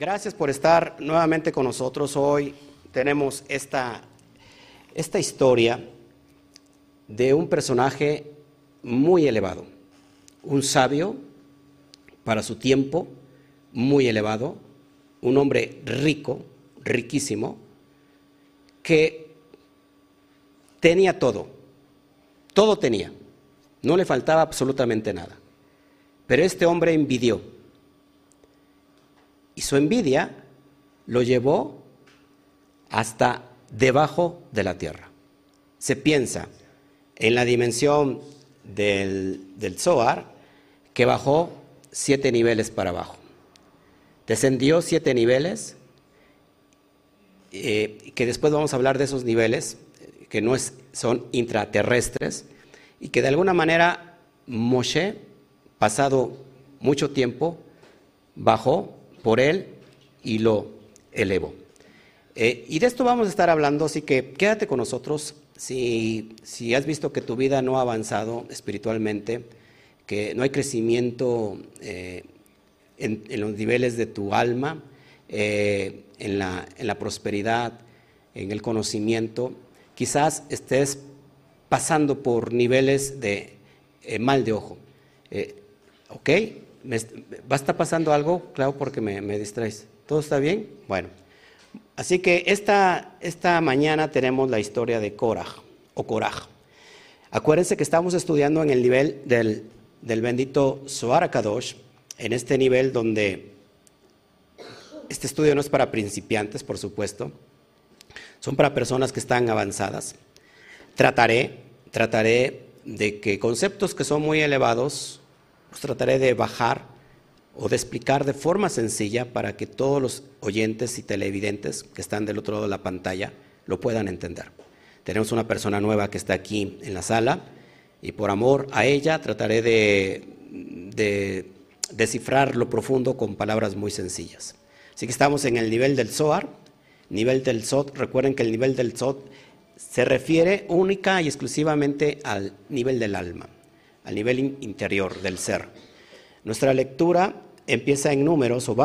Gracias por estar nuevamente con nosotros. Hoy tenemos esta, esta historia de un personaje muy elevado, un sabio para su tiempo, muy elevado, un hombre rico, riquísimo, que tenía todo, todo tenía, no le faltaba absolutamente nada. Pero este hombre envidió y su envidia lo llevó hasta debajo de la tierra. Se piensa en la dimensión del, del Zohar que bajó siete niveles para abajo. Descendió siete niveles, eh, que después vamos a hablar de esos niveles, que no es, son intraterrestres, y que de alguna manera Moshe, pasado mucho tiempo, bajó por él y lo elevó. Eh, y de esto vamos a estar hablando, así que quédate con nosotros. Si, si has visto que tu vida no ha avanzado espiritualmente, que no hay crecimiento eh, en, los niveles de tu alma, eh, en, la, en, la, prosperidad, en el conocimiento, quizás estés pasando por niveles de mal de ojo. ¿Ok? ¿Va a estar pasando algo? Claro, porque me, me distraes. ¿Todo está bien? Bueno. Así que esta, esta mañana tenemos la historia de Korah o Korah. Acuérdense que estamos estudiando en el nivel del, del bendito Zohar Kadosh, en este nivel donde este estudio no es para principiantes, por supuesto, son para personas que están avanzadas. Trataré, trataré de que conceptos que son muy elevados pues trataré de bajar o de explicar de forma sencilla para que todos los oyentes y televidentes que están del otro lado de la pantalla lo puedan entender. Tenemos una persona nueva que está aquí en la sala y por amor a ella trataré de, descifrar lo profundo con palabras muy sencillas. Así que estamos en el nivel del Zohar, nivel del Zot. Recuerden que el nivel del Zot se refiere única y exclusivamente al nivel del alma al nivel interior del ser. Nuestra lectura empieza en Números o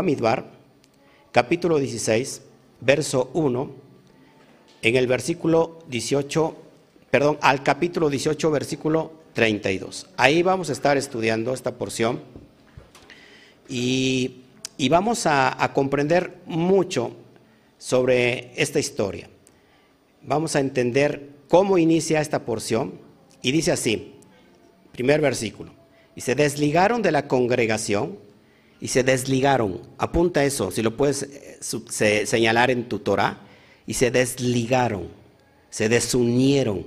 capítulo 16, verso 1, en el versículo 18, perdón, al capítulo 18, versículo 32. Ahí vamos a estar estudiando esta porción y, vamos a, a comprender mucho sobre esta historia. Vamos a entender cómo inicia esta porción y dice así, Primer versículo. Y se desligaron de la congregación y se desligaron. Apunta eso, si lo puedes eh, señalar en tu Torah. Y se desligaron, se desunieron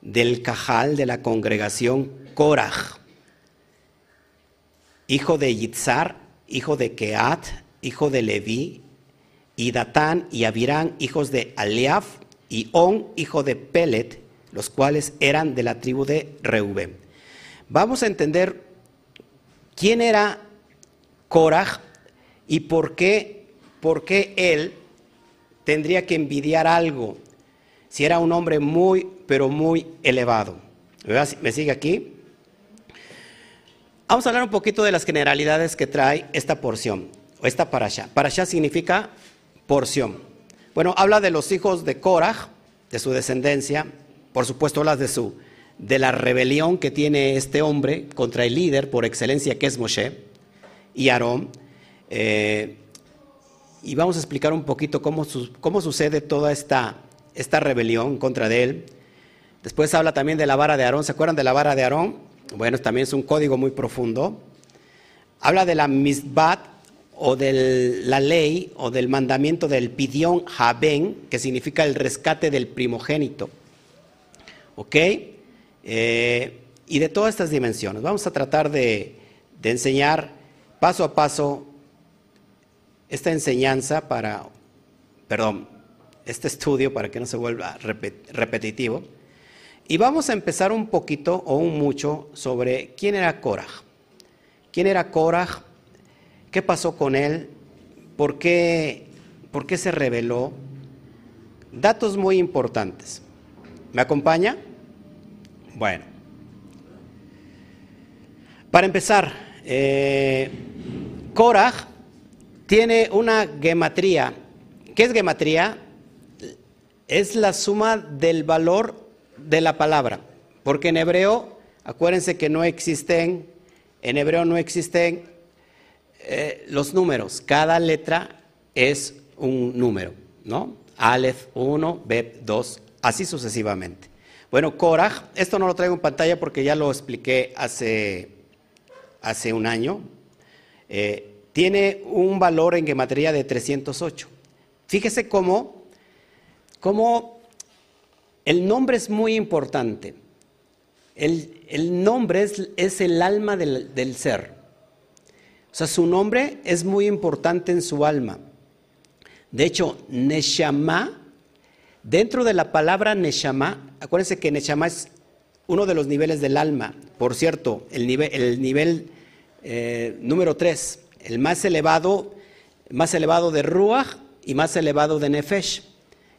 del cajal de la congregación Korah, hijo de Yitzhar, hijo de Keat, hijo de Leví, y Datán y Abirán, hijos de Aliaf, y On, hijo de Pelet, los cuales eran de la tribu de Reubén. Vamos a entender quién era Korah y por qué, por qué él tendría que envidiar algo si era un hombre muy, pero muy elevado. ¿Me sigue aquí? Vamos a hablar un poquito de las generalidades que trae esta porción, o esta parasha. Parasha significa porción. Bueno, habla de los hijos de Korah, de su descendencia, por supuesto habla de su de la rebelión que tiene este hombre contra el líder por excelencia que es Moshe y Aarón. Eh, y vamos a explicar un poquito cómo, cómo sucede toda esta, esta rebelión contra de él. Después habla también de la vara de Aarón. ¿Se acuerdan de la vara de Aarón? Bueno, también es un código muy profundo. Habla de la misbat o de la ley o del mandamiento del pidión haben, que significa el rescate del primogénito. ¿Ok? Eh, y de todas estas dimensiones. Vamos a tratar de, enseñar paso a paso esta enseñanza para, perdón, este estudio para que no se vuelva repetitivo. Y vamos a empezar un poquito o un mucho sobre quién era Korah. ¿Quién era Korah? ¿Qué pasó con él? ¿Por qué, ¿Por qué se reveló? Datos muy importantes. ¿Me acompaña? Bueno, para empezar, eh, Korah tiene una gematría. ¿Qué es gematría? Es la suma del valor de la palabra. Porque en hebreo, acuérdense que no existen, en hebreo no existen eh, los números. Cada letra es un número, ¿no? Aleph 1, Beb 2, así sucesivamente. Bueno, Korah, esto no lo traigo en pantalla porque ya lo expliqué hace, hace un año. Eh, tiene un valor en gematría de 308. Fíjese cómo, cómo el nombre es muy importante. El, nombre es, es, el alma del, del ser. O sea, su nombre es muy importante en su alma. De hecho, Neshama, dentro de la palabra Neshama, acuérdense que Neshama es uno de los niveles del alma. Por cierto, el nivel, el nivel eh, número 3, el más elevado, más elevado de Ruach y más elevado de Nefesh.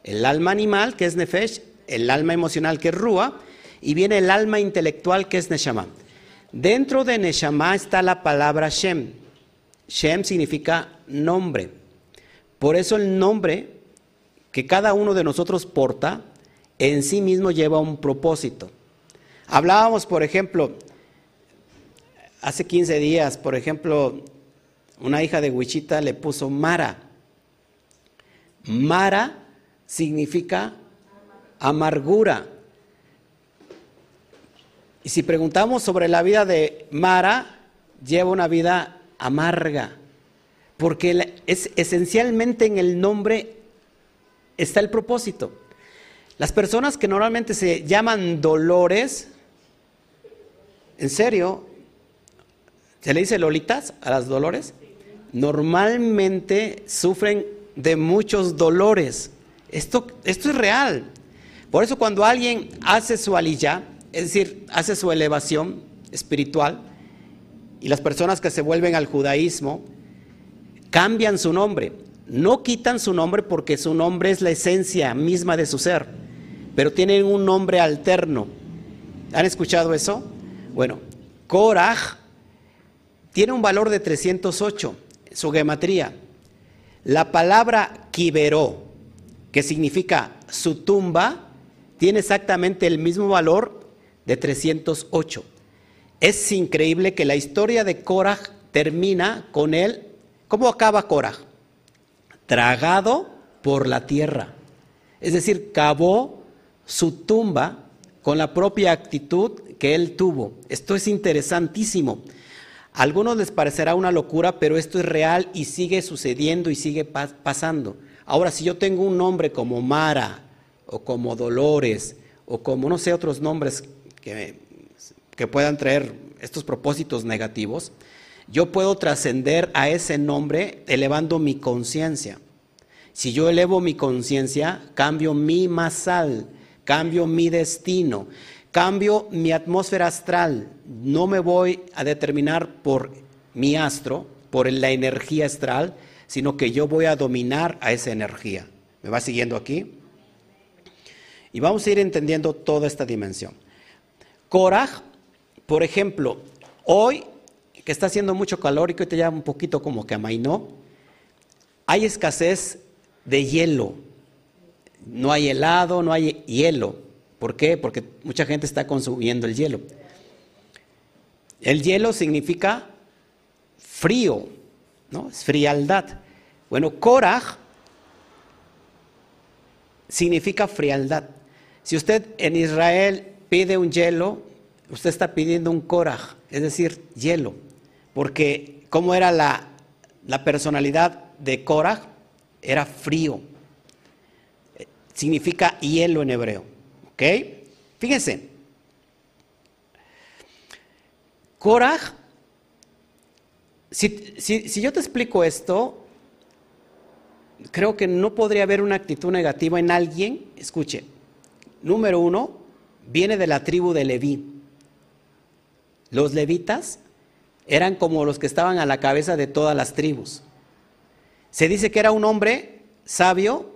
El alma animal, que es Nefesh, el alma emocional, que es Ruach, y viene el alma intelectual, que es Neshama. Dentro de Neshama está la palabra Shem. Shem significa nombre. Por eso el nombre que cada uno de nosotros porta en sí mismo lleva un propósito. Hablábamos, por ejemplo, hace 15 días, por ejemplo, una hija de Wichita le puso Mara. Mara significa amargura. Y si preguntamos sobre la vida de Mara, lleva una vida amarga porque es, esencialmente en el nombre está el propósito. Las personas que normalmente se llaman dolores, en serio, ¿se le dice lolitas a las dolores? Normalmente sufren de muchos dolores. Esto, esto es real. Por eso cuando alguien hace su aliyah, es decir, hace su elevación espiritual, y las personas que se vuelven al judaísmo, cambian su nombre. No quitan su nombre porque su nombre es la esencia misma de su ser, pero tienen un nombre alterno. ¿Han escuchado eso? Bueno, Korah tiene un valor de 308, su gematría. La palabra Kiberó, que significa su tumba, tiene exactamente el mismo valor de 308. Es increíble que la historia de Korah termina con él ¿Cómo acaba Cora? Tragado por la tierra. Es decir, cavó su tumba con la propia actitud que él tuvo. Esto es interesantísimo. A algunos les parecerá una locura, pero esto es real y sigue sucediendo y sigue pasando. Ahora, si yo tengo un nombre como Mara o como Dolores o como no sé otros nombres que, que puedan traer estos propósitos negativos, yo puedo trascender a ese nombre elevando mi conciencia. Si yo elevo mi conciencia, cambio mi masal, cambio mi destino, cambio mi atmósfera astral. No me voy a determinar por mi astro, por la energía astral, sino que yo voy a dominar a esa energía. ¿Me va siguiendo aquí? Y vamos a ir entendiendo toda esta dimensión. Korah, por ejemplo, hoy que está haciendo mucho calor y que te ya un poquito como que amainó, hay escasez de hielo. No hay helado, no hay hielo. ¿Por qué? Porque mucha gente está consumiendo el hielo. El hielo significa frío, ¿no? Es frialdad. Bueno, Korah significa frialdad. Si usted en Israel pide un hielo, usted está pidiendo un Korah, es decir, hielo porque cómo era la, personalidad de Korah, era frío. Significa hielo en hebreo. ¿Ok? Fíjense. Korah, si, si yo te explico esto, creo que no podría haber una actitud negativa en alguien. Escuche, número uno, viene de la tribu de Leví. Los levitas eran como los que estaban a la cabeza de todas las tribus. Se dice que era un hombre sabio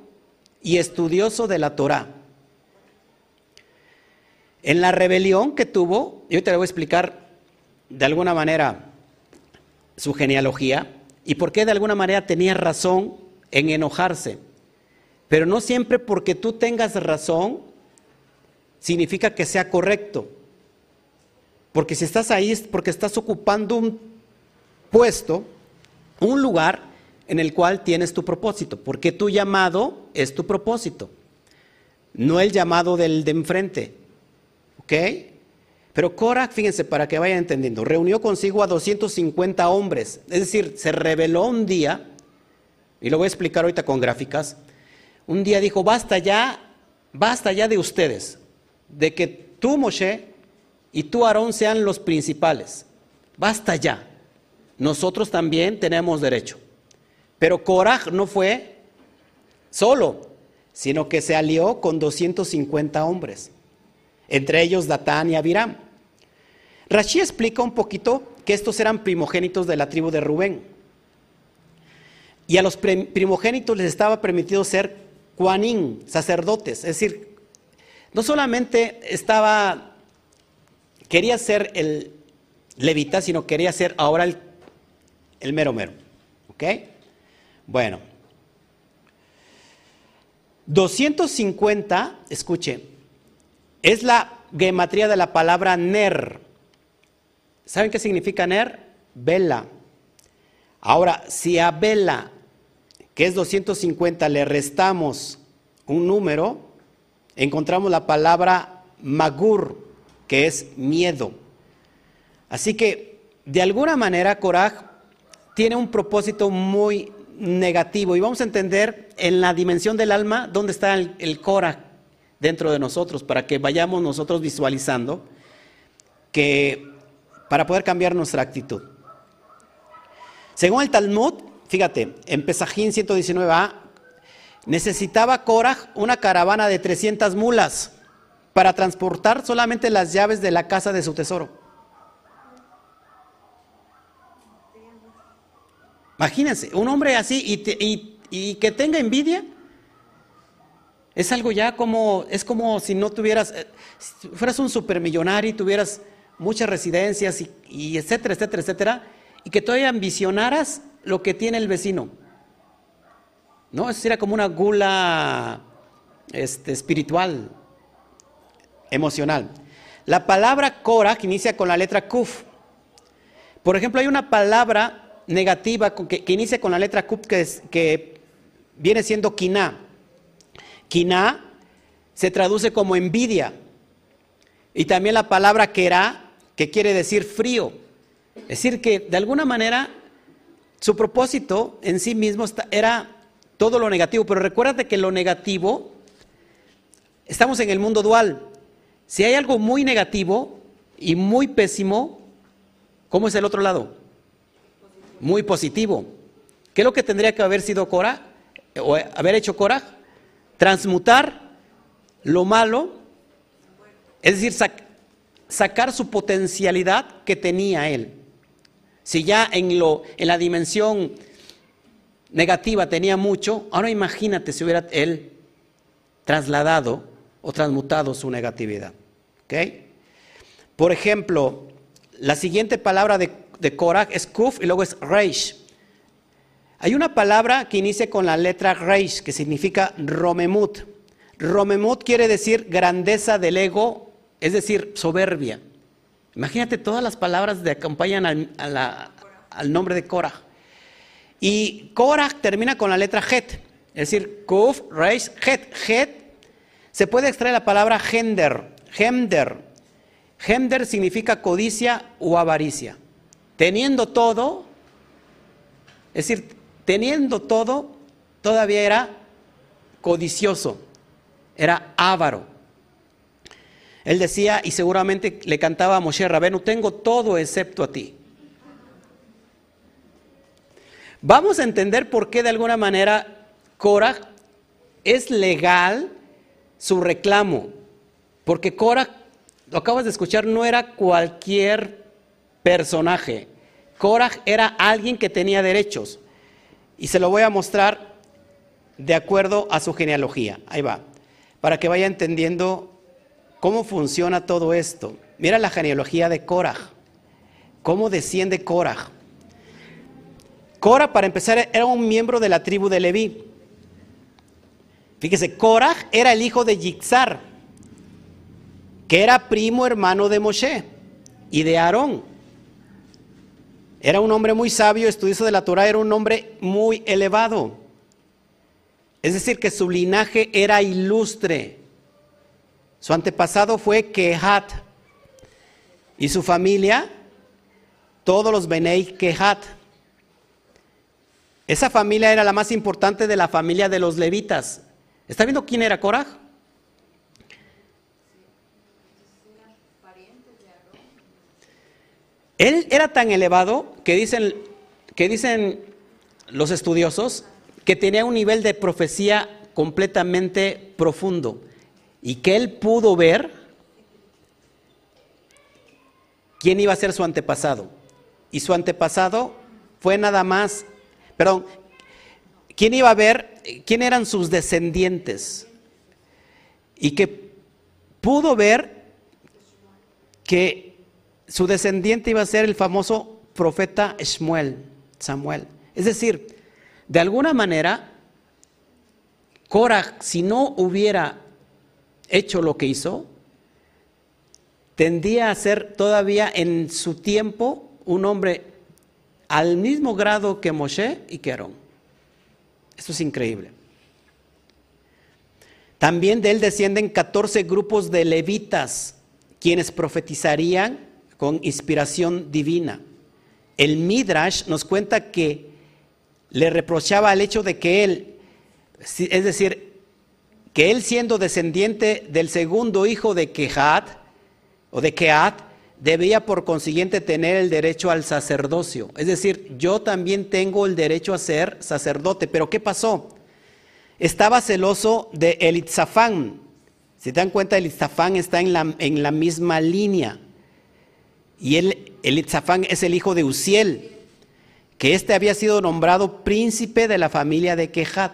y estudioso de la Torá. En la rebelión que tuvo, yo te voy a explicar de alguna manera su genealogía y por qué de alguna manera tenía razón en enojarse. Pero no siempre porque tú tengas razón significa que sea correcto. Porque si estás ahí es porque estás ocupando un puesto, un lugar en el cual tienes tu propósito. Porque tu llamado es tu propósito, no el llamado del de enfrente. ¿Ok? Pero Korah, fíjense, para que vayan entendiendo, reunió consigo a 250 hombres. Es decir, se reveló un día, y lo voy a explicar ahorita con gráficas, un día dijo, basta ya, basta ya de ustedes, de que tú, Moshe, y tú, Aarón, sean los principales. Basta ya. Nosotros también tenemos derecho. Pero Korah no fue solo, sino que se alió con 250 hombres, entre ellos Datán y Abiram. Rashi explica un poquito que estos eran primogénitos de la tribu de Rubén. Y a los primogénitos les estaba permitido ser cuanín, sacerdotes, es decir, no solamente estaba, quería ser el levita, sino quería ser ahora el, el mero mero. ¿Ok? Bueno. 250, escuche, es la gematría de la palabra ner. ¿Saben qué significa ner? Vela. Ahora, si a vela que es 250, le restamos un número, encontramos la palabra magur, que es miedo. Así que, de alguna manera, Coraj tiene un propósito muy negativo y vamos a entender en la dimensión del alma dónde está el, el dentro de nosotros, para que vayamos nosotros visualizando que para poder cambiar nuestra actitud. Según el Talmud, Fíjate, en Pesajín 119a, necesitaba Korah una caravana de 300 mulas para transportar solamente las llaves de la casa de su tesoro. Imagínense, un hombre así y, que tenga envidia, es algo ya como, es como si no tuvieras, eh, si fueras un supermillonario y tuvieras muchas residencias y, etcétera, etcétera, etcétera, y que todavía ambicionaras lo que tiene el vecino. ¿No? Eso era como una gula este, espiritual, emocional. La palabra Korah inicia con la letra Kuf. Por ejemplo, hay una palabra negativa que, inicia con la letra Kuf que, que viene siendo Kiná. Kiná se traduce como envidia. Y también la palabra Kerá, que quiere decir frío. Es decir, que de alguna manera su propósito en sí mismo era todo lo negativo, pero recuérdate que lo negativo, estamos en el mundo dual. Si hay algo muy negativo y muy pésimo, ¿cómo es el otro lado? Muy positivo. ¿Qué es lo que tendría que haber sido Cora? O haber hecho Cora? Transmutar lo malo, es decir, sacar su potencialidad que tenía él. Si ya en, lo, en la dimensión negativa tenía mucho, ahora imagínate si hubiera él trasladado o transmutado su negatividad. Por ejemplo, la siguiente palabra de, de Korah es kuf y luego es reish. Hay una palabra que inicia con la letra reish que significa romemut. Romemut quiere decir grandeza del ego, es decir, soberbia. Imagínate todas las palabras que acompañan al, nombre de Korah. Y Korah termina con la letra Het, es decir, Kuf, Reish, Het. Het se puede extraer la palabra gender, gender. Gender significa codicia o avaricia. Teniendo todo, es decir, teniendo todo, todavía era codicioso, era avaro. Él decía, y seguramente le cantaba a Moshe Rabenu, tengo todo excepto a ti. Vamos a entender por qué de alguna manera Korah es legal su reclamo. Porque Korah, lo acabas de escuchar, no era cualquier personaje. Korah era alguien que tenía derechos. Y se lo voy a mostrar de acuerdo a su genealogía. Ahí va. Para que vaya entendiendo ¿Cómo funciona todo esto? Mira la genealogía de Korah. ¿Cómo desciende Korah? Cora, para empezar, era un miembro de la tribu de Leví. Fíjese, Cora era el hijo de Yixar, que era primo hermano de Moshe y de Aarón. Era un hombre muy sabio, estudioso de la Torah, era un hombre muy elevado. Es decir, que su linaje era ilustre. Su antepasado fue Kehat y su familia, todos los Benei Kehat. Esa familia era la más importante de la familia de los levitas. ¿Está viendo quién era Korah? Él era tan elevado que dicen, que dicen los estudiosos que tenía un nivel de profecía completamente profundo y que él pudo ver quién iba a ser su antepasado. Y su antepasado fue nada más, perdón, quién iba a ver, quién eran sus descendientes. Y que pudo ver que su descendiente iba a ser el famoso profeta Shmuel, Samuel. Es decir, de alguna manera, Korah, si no hubiera hecho lo que hizo, tendía a ser todavía en su tiempo un hombre al mismo grado que Moshe y que Aarón. Esto es increíble. También de él descienden 14 grupos de levitas, quienes profetizarían con inspiración divina. El Midrash nos cuenta que le reprochaba el hecho de que él, es decir, que él siendo descendiente del segundo hijo de Kehat o de Kehat, debía por consiguiente tener el derecho al sacerdocio. Es decir, yo también tengo el derecho a ser sacerdote. Pero ¿qué pasó? Estaba celoso de Elitzafán. Si te dan cuenta, Elitzafán está en la, en la misma línea. Y él, Elitzafán es el hijo de Uziel, que éste había sido nombrado príncipe de la familia de Kehat.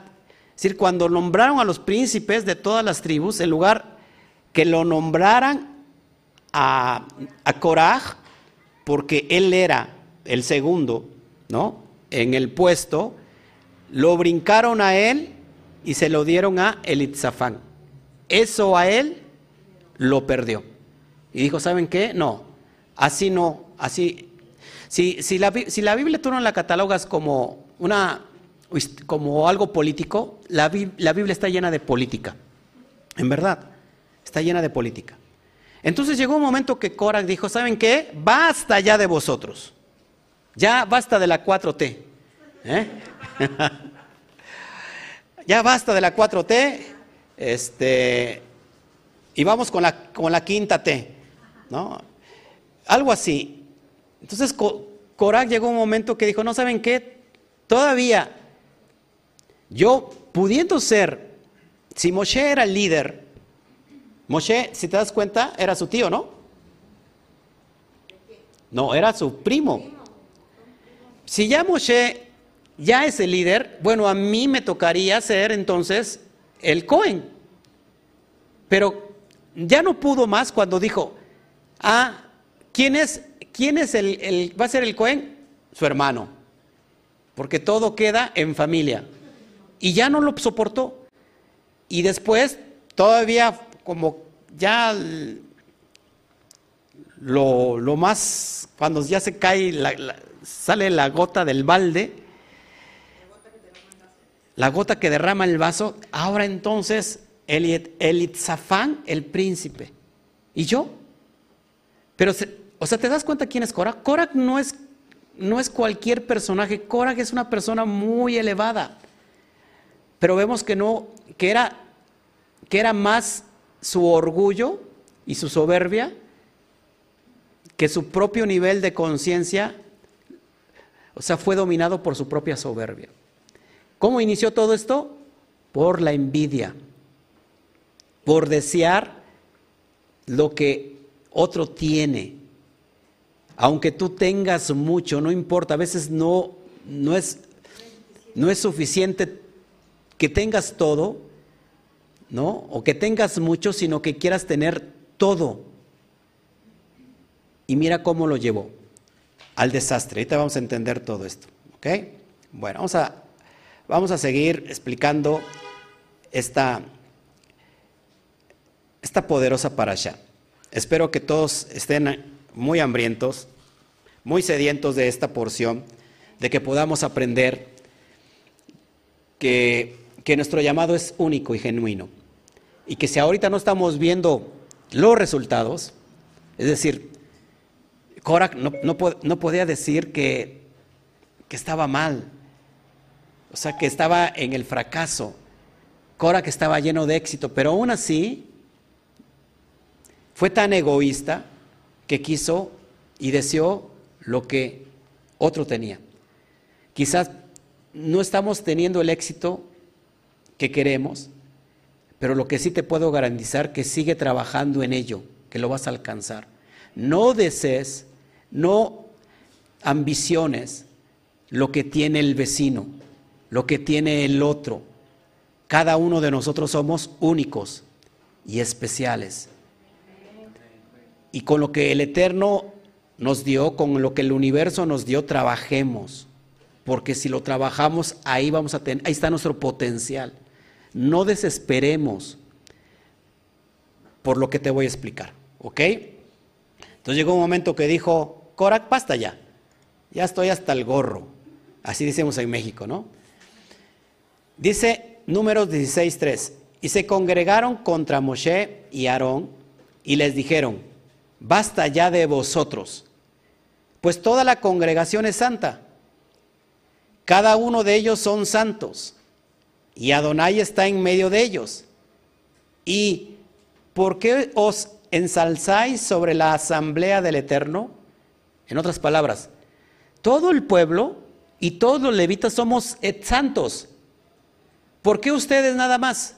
Es decir, cuando nombraron a los príncipes de todas las tribus, en lugar que lo nombraran a, Korah, porque él era el segundo, ¿no? En el puesto, lo brincaron a él y se lo dieron a Elitzafán. Eso a él lo perdió. Y dijo, ¿saben qué? No, así no, así. Si, si, la, si la Biblia tú no la catalogas como una como algo político, la, la Biblia está llena de política. En verdad, está llena de política. Entonces llegó un momento que Korah dijo, ¿saben qué? Basta ya de vosotros. Ya basta de la 4T. ¿eh? ya basta de la 4T. Este, y vamos con la, con la quinta T. ¿no? Algo así. Entonces Korah llegó un momento que dijo, no saben qué, todavía yo, pudiendo ser, si Moshe era el líder, Moshe, si te das cuenta, era su tío, ¿no? No, era su primo. Si ya Moshe ya es el líder, bueno, a mí me tocaría ser entonces el Cohen. Pero ya no pudo más cuando dijo, ah, ¿quién es, quién es el, va a ser el Cohen? Su hermano. Porque todo queda en familia y ya no lo soportó. Y después, todavía como ya lo, más, cuando ya se cae, sale la gota del balde, la gota que derrama el vaso, ahora entonces el Itzafán, el príncipe. ¿Y yo? Pero, o sea, ¿te das cuenta quién es Korak? Korak no es, no es cualquier personaje, Korak es una persona muy elevada. Pero vemos que no, que era, que era más su orgullo y su soberbia que su propio nivel de conciencia, o sea, fue dominado por su propia soberbia. ¿Cómo inició todo esto? Por la envidia, por desear lo que otro tiene. Aunque tú tengas mucho, no importa, a veces no, no, es, no es suficiente que tengas todo, ¿no? O que tengas mucho, sino que quieras tener todo. Y mira cómo lo llevó al desastre. Ahorita vamos a entender todo esto, ¿ok? Bueno, vamos a, vamos a seguir explicando esta, esta poderosa parasha. Espero que todos estén muy hambrientos, muy sedientos de esta porción, de que podamos aprender que, que nuestro llamado es único y genuino. Y que si ahorita no estamos viendo los resultados, es decir, Korak no, no, podía decir que, que, estaba mal, o sea, que estaba en el fracaso. Korak estaba lleno de éxito, pero aún así fue tan egoísta que quiso y deseó lo que otro tenía. Quizás no estamos teniendo el éxito que queremos, pero lo que sí te puedo garantizar que sigue trabajando en ello, que lo vas a alcanzar. No desees, no ambiciones lo que tiene el vecino, lo que tiene el otro. Cada uno de nosotros somos únicos y especiales. Y con lo que el Eterno nos dio, con lo que el universo nos dio, trabajemos. Porque si lo trabajamos, ahí vamos a tener, ahí está nuestro potencial. No desesperemos por lo que te voy a explicar, ¿ok? Entonces llegó un momento que dijo, Corac, basta ya, ya estoy hasta el gorro. Así decimos en México, ¿no? Dice números 16.3, y se congregaron contra Moshe y Aarón y les dijeron, basta ya de vosotros, pues toda la congregación es santa, cada uno de ellos son santos, y Adonai está en medio de ellos. ¿Y por qué os ensalzáis sobre la asamblea del Eterno? En otras palabras, todo el pueblo y todos los levitas somos santos. ¿Por qué ustedes nada más?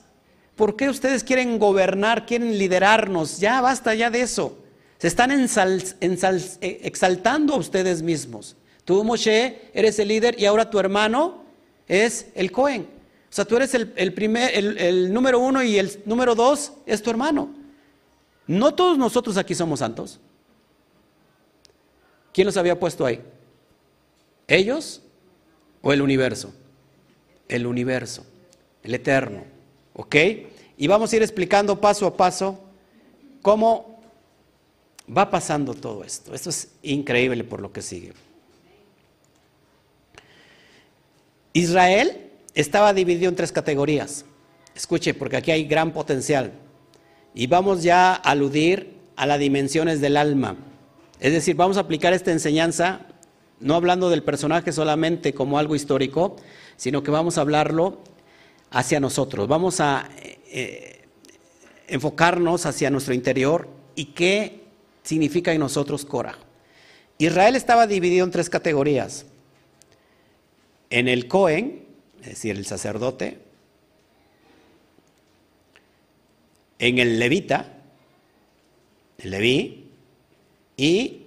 ¿Por qué ustedes quieren gobernar, quieren liderarnos? Ya basta ya de eso. Están eh, exaltando a ustedes mismos. Tú, Moshe, eres el líder y ahora tu hermano es el Cohen. O sea, tú eres el, primer, el, número uno y el número dos es tu hermano. No todos nosotros aquí somos santos. ¿Quién los había puesto ahí? ¿Ellos o el universo? El universo, el eterno. ¿Ok? Y vamos a ir explicando paso a paso cómo Va pasando todo esto. Esto es increíble por lo que sigue. Israel estaba dividido en tres categorías. Escuche, porque aquí hay gran potencial. Y vamos ya a aludir a las dimensiones del alma. Es decir, vamos a aplicar esta enseñanza no hablando del personaje solamente como algo histórico, sino que vamos a hablarlo hacia nosotros. Vamos a eh, eh, enfocarnos hacia nuestro interior y qué significa en nosotros Cora. Israel estaba dividido en tres categorías. En el Cohen, es decir, el sacerdote, en el levita, el leví, y,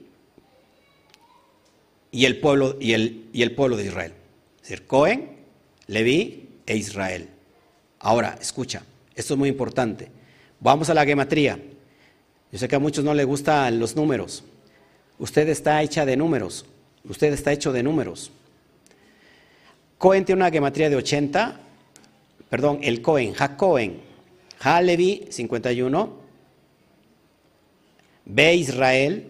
el pueblo, el pueblo de Israel. Es decir, Cohen, leví e Israel. Ahora, escucha, esto es muy importante. Vamos a la gematría. Yo sé que a muchos no les gustan los números. Usted está hecha de números. Usted está hecho de números. Cohen tiene una gematría de 80. Perdón, el Cohen, Ha-Cohen. Ha-Levi, 51. B Israel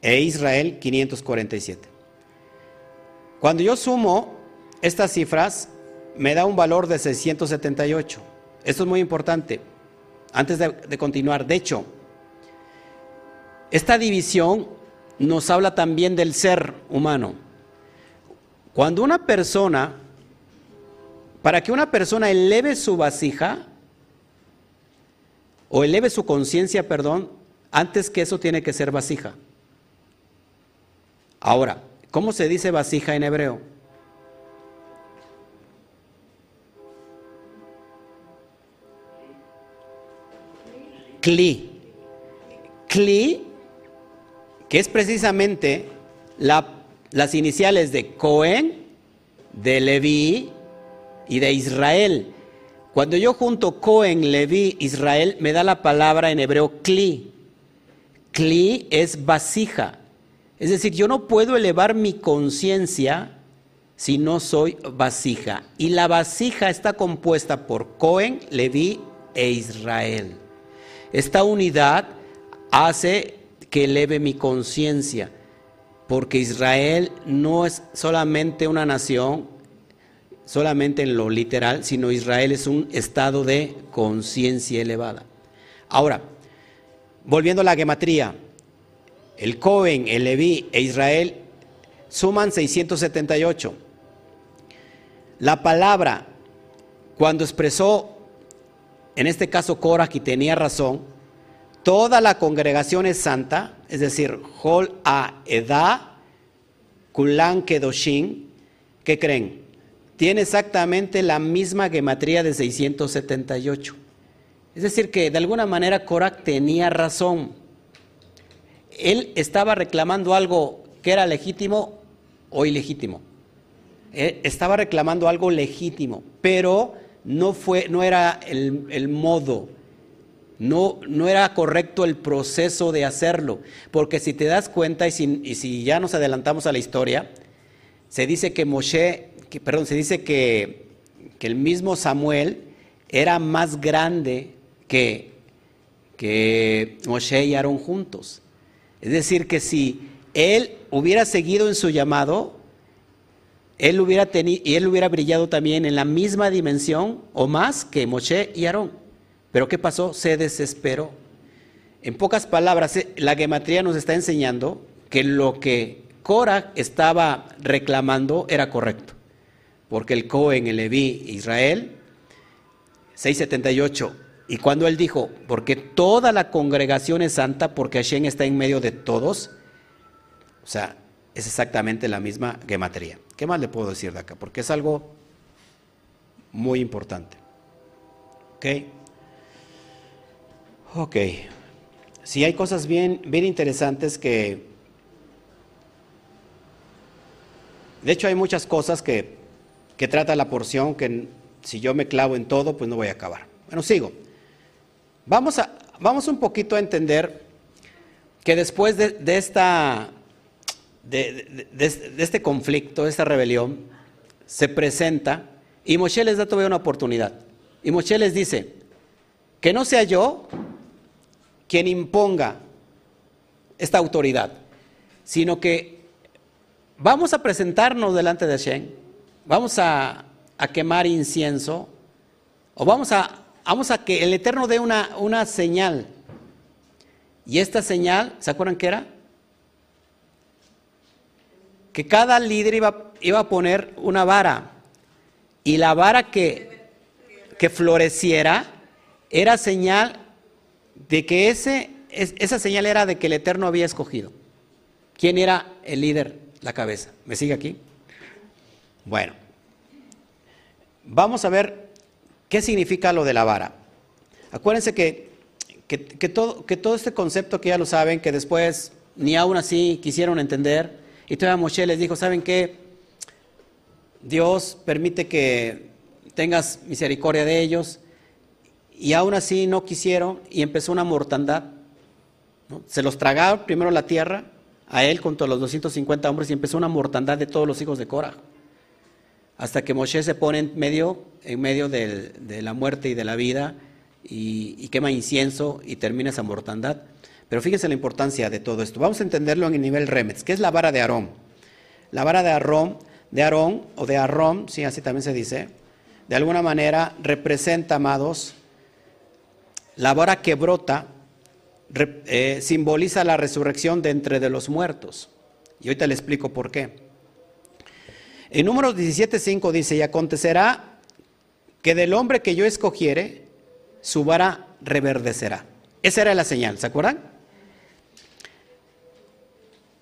e Israel 547. Cuando yo sumo estas cifras, me da un valor de 678. Esto es muy importante. Antes de continuar, de hecho, esta división nos habla también del ser humano. Cuando una persona, para que una persona eleve su vasija, o eleve su conciencia, perdón, antes que eso tiene que ser vasija. Ahora, ¿cómo se dice vasija en hebreo? Kli. Kli que es precisamente las iniciales de Cohen, de Leví y de Israel. Cuando yo junto Cohen, Leví, Israel, me da la palabra en hebreo Kli. Kli es vasija. Es decir, yo no puedo elevar mi conciencia si no soy vasija. Y la vasija está compuesta por Cohen, Leví e Israel. Esta unidad hace que eleve mi conciencia, porque Israel no es solamente una nación, solamente en lo literal, sino Israel es un estado de conciencia elevada. Ahora, volviendo a la gematría, el Cohen, el Leví e Israel suman 678. La palabra, cuando expresó, en este caso Korah, que tenía razón, toda la congregación es santa, es decir, Hol a Edá, Kulan Kedoshin, ¿qué creen? Tiene exactamente la misma gematría de 678. Es decir, que de alguna manera Korah tenía razón. Él estaba reclamando algo que era legítimo o ilegítimo. Eh, estaba reclamando algo legítimo, pero no, fue, no era el, modo, no, era correcto el proceso de hacerlo, porque si te das cuenta y si, ya nos adelantamos a la historia, se dice que Moshe, que, perdón, se dice que, que el mismo Samuel era más grande que, que Moshe y Aarón juntos. Es decir, que si él hubiera seguido en su llamado, él hubiera tenido, y él hubiera brillado también en la misma dimensión o más que Moshe y Aarón. Pero ¿qué pasó? Se desesperó. En pocas palabras, eh, la gematría nos está enseñando que lo que Cora estaba reclamando era correcto. Porque el Cohen, el Leví, Israel, 678. Y cuando él dijo, porque toda la congregación es santa, porque Hashem está en medio de todos, o sea, es exactamente la misma gematría. ¿Qué más le puedo decir de acá? Porque es algo muy importante. ¿Ok? Ok. Sí, hay cosas bien, bien interesantes que... De hecho, hay muchas cosas que, que trata la porción que si yo me clavo en todo, pues no voy a acabar. Bueno, sigo. Vamos, a, vamos un poquito a entender que después de, de esta de, este conflicto, de esta rebelión, se presenta y Moshe les da todavía una oportunidad. Y Moshe les dice, que no sea yo quien imponga esta autoridad, sino que vamos a presentarnos delante de Hashem, vamos a, quemar incienso, o vamos a, vamos a que el Eterno dé una, una señal. Y esta señal, ¿se acuerdan qué era? que cada líder iba, iba a poner una vara y la vara que, que floreciera era señal de que ese, esa señal era de que el Eterno había escogido. ¿Quién era el líder? La cabeza. ¿Me sigue aquí? Bueno, vamos a ver qué significa lo de la vara. Acuérdense que, que, todo, que todo este concepto que ya lo saben, que después ni aún así quisieron entender, y todavía Moshe les dijo, ¿saben qué? Dios permite que tengas misericordia de ellos. Y aún así no quisieron y empezó una mortandad. Se los tragaron primero la tierra, a él con todos los 250 hombres, y empezó una mortandad de todos los hijos de Cora. Hasta que Moshe se pone en medio, en medio de la muerte y de la vida y, quema incienso y termina esa mortandad. Pero fíjense la importancia de todo esto. Vamos a entenderlo en el nivel Remetz. ¿Qué es la vara de Aarón? La vara de Aarón, de Aarón o de Aarón, sí, así también se dice, de alguna manera representa, amados, la vara que brota eh, simboliza la resurrección de entre de los muertos. Y ahorita le explico por qué. En número 17.5 dice, y acontecerá que del hombre que yo escogiere, su vara reverdecerá. Esa era la señal, ¿se acuerdan?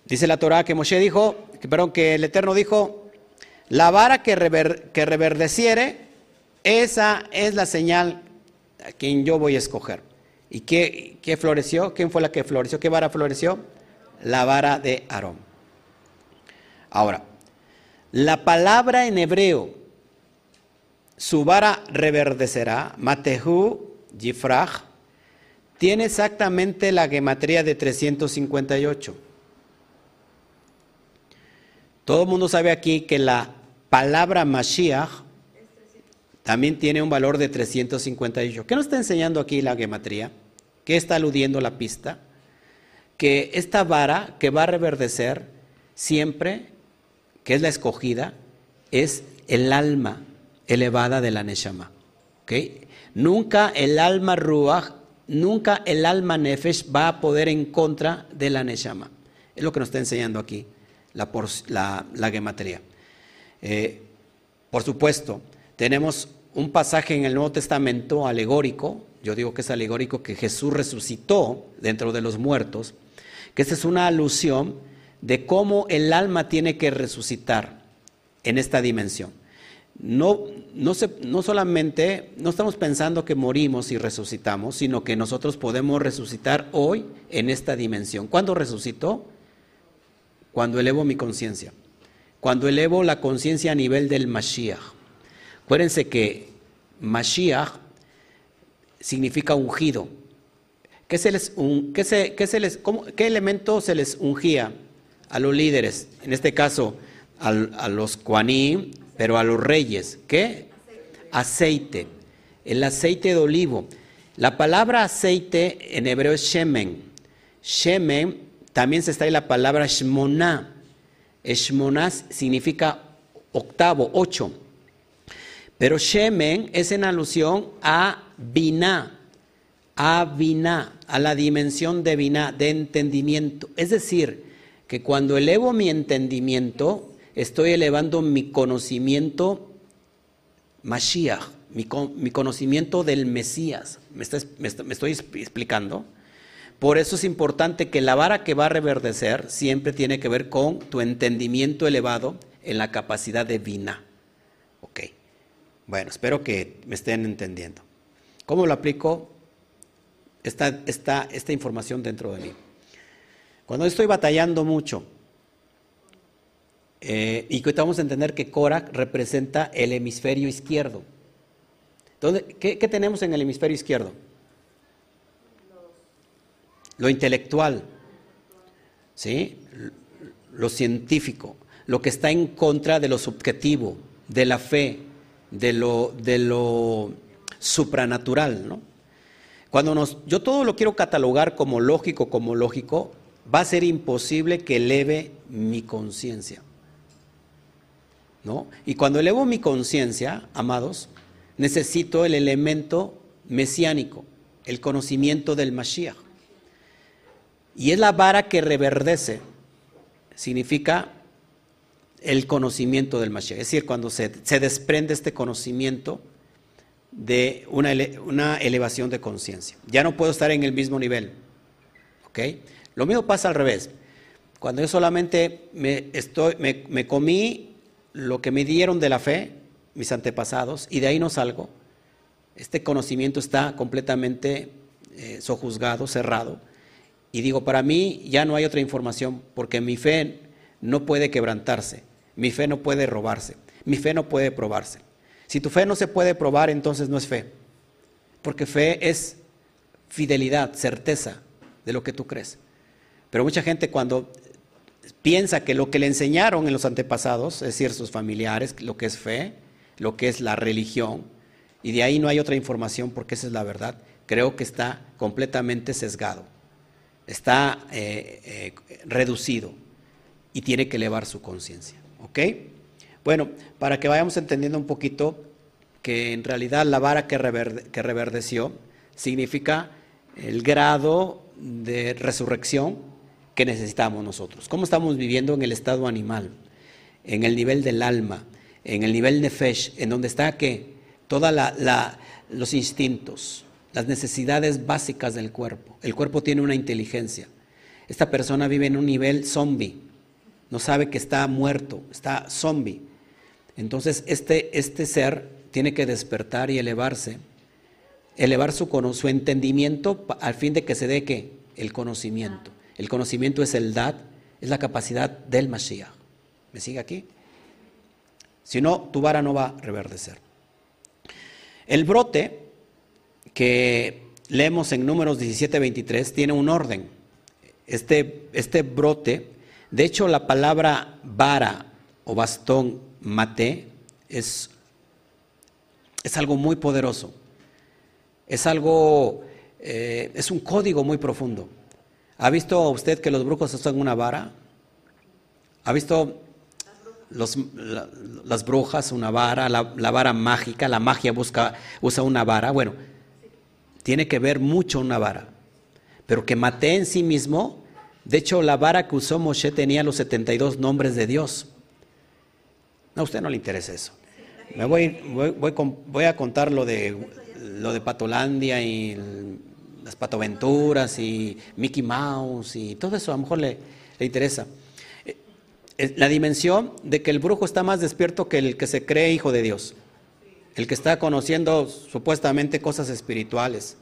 Dice la Torah que Moshe dijo, que, perdón, que el Eterno dijo, la vara que, que reverdeciere, esa es la señal a quien yo voy a escoger. ¿Y qué, qué floreció? ¿Quién fue la que floreció? ¿Qué vara floreció? La vara de Aarón. Ahora, la palabra en hebreo, su vara reverdecerá, Matehu, Yifraj, tiene exactamente la gematría de 358. Todo el mundo sabe aquí que la palabra Mashiach también tiene un valor de 358. ¿Qué nos está enseñando aquí la gematría? ¿Qué está aludiendo la pista? Que esta vara que va a reverdecer siempre, que es la escogida, es el alma elevada de la Neshama. Nunca el alma Ruach, nunca el alma Nefesh va a poder en contra de la Neshama. Es lo que nos está enseñando aquí la, la, la gematría. Eh, por supuesto, tenemos un pasaje en el Nuevo Testamento alegórico, yo digo que es alegórico, que Jesús resucitó dentro de los muertos, que esta es una alusión de cómo el alma tiene que resucitar en esta dimensión. No, no, no solamente, no estamos pensando que morimos y resucitamos, sino que nosotros podemos resucitar hoy en esta dimensión. ¿Cuándo resucitó? Cuando elevo mi conciencia. Cuando elevo la conciencia a nivel del Mashiach. Acuérdense que Mashiach significa ungido. ¿Qué, se les, qué, se, qué, se les, ¿Qué elemento se les ungía a los líderes? En este caso, a, los Kuanim, pero a los reyes. ¿Qué? Aceite. El aceite de olivo. La palabra aceite en hebreo es shemen. Shemen también se está ahí la palabra shmoná. Shmoná significa octavo, ocho. Pero Shemen es en alusión a Binah, a Binah, a la dimensión de Binah, de entendimiento. Es decir, que cuando elevo mi entendimiento, estoy elevando mi conocimiento Mashiach, mi, conocimiento del Mesías. ¿Me, ¿Me estoy explicando? Por eso es importante que la vara que va a reverdecer siempre tiene que ver con tu entendimiento elevado en la capacidad de Binah. Ok. Bueno, espero que me estén entendiendo. ¿Cómo lo aplico esta, esta, información dentro de mí? Cuando estoy batallando mucho, eh, y que vamos a entender que Korak representa el hemisferio izquierdo. ¿qué, ¿qué, tenemos en el hemisferio izquierdo? Lo intelectual, ¿sí? lo científico, lo que está en contra de lo subjetivo, de la fe, de lo, de lo supranatural, ¿no? Cuando nos, yo todo lo quiero catalogar como lógico, como lógico, va a ser imposible que eleve mi conciencia. ¿No? Y cuando elevo mi conciencia, amados, necesito el elemento mesiánico, el conocimiento del Mashiach. Y es la vara que reverdece, significa el conocimiento del Mashiach. Es decir, cuando se, desprende este conocimiento de una, una elevación de conciencia. Ya no puedo estar en el mismo nivel. ¿Ok? Lo mismo pasa al revés. Cuando yo solamente me, estoy, me, comí lo que me dieron de la fe, mis antepasados, y de ahí no salgo, este conocimiento está completamente eh, sojuzgado, cerrado, y digo, para mí ya no hay otra información, porque mi fe no puede quebrantarse. Mi fe no puede robarse. Mi fe no puede probarse. Si tu fe no se puede probar, entonces no es fe. Porque fe es fidelidad, certeza de lo que tú crees. Pero mucha gente cuando piensa que lo que le enseñaron en los antepasados, es decir, sus familiares, lo que es fe, lo que es la religión, y de ahí no hay otra información porque esa es la verdad, creo que está completamente sesgado, está eh, eh, reducido y tiene que elevar su conciencia. ¿Ok? Bueno, para que vayamos entendiendo un poquito que en realidad la vara que, reverdeció significa el grado de resurrección que necesitamos nosotros. ¿Cómo estamos viviendo en el estado animal? En el nivel del alma, en el nivel nefesh, en donde está que todos los instintos, las necesidades básicas del cuerpo. El cuerpo tiene una inteligencia. Esta persona vive en un nivel zombie, no sabe que está muerto, está zombie. Entonces este, este ser tiene que despertar y elevarse, elevar su, su entendimiento al fin de que se dé que el conocimiento. El conocimiento es el dad, es la capacidad del Mashiach. ¿Me sigue aquí? Si no, tu vara no va a reverdecer. El brote que leemos en números 17-23 tiene un orden. Este, este brote de hecho, la palabra vara o bastón mate es, es algo muy poderoso. Es algo, eh, es un código muy profundo. ¿Ha visto usted que los brujos usan una vara? ¿Ha visto las brujas una vara, la, vara mágica? La magia busca, usa una vara. Bueno, tiene que ver mucho una vara. Pero que mate en sí mismo, de hecho la vara que usó Moshe tenía los 72 nombres de Dios. No, a usted no le interesa eso. Me voy, voy, a contar lo de, lo de Patolandia y las patoventuras y Mickey Mouse y todo eso a lo mejor le, le interesa. Eh, la dimensión de que el brujo está más despierto que el que se cree hijo de Dios, el que está conociendo supuestamente cosas espirituales,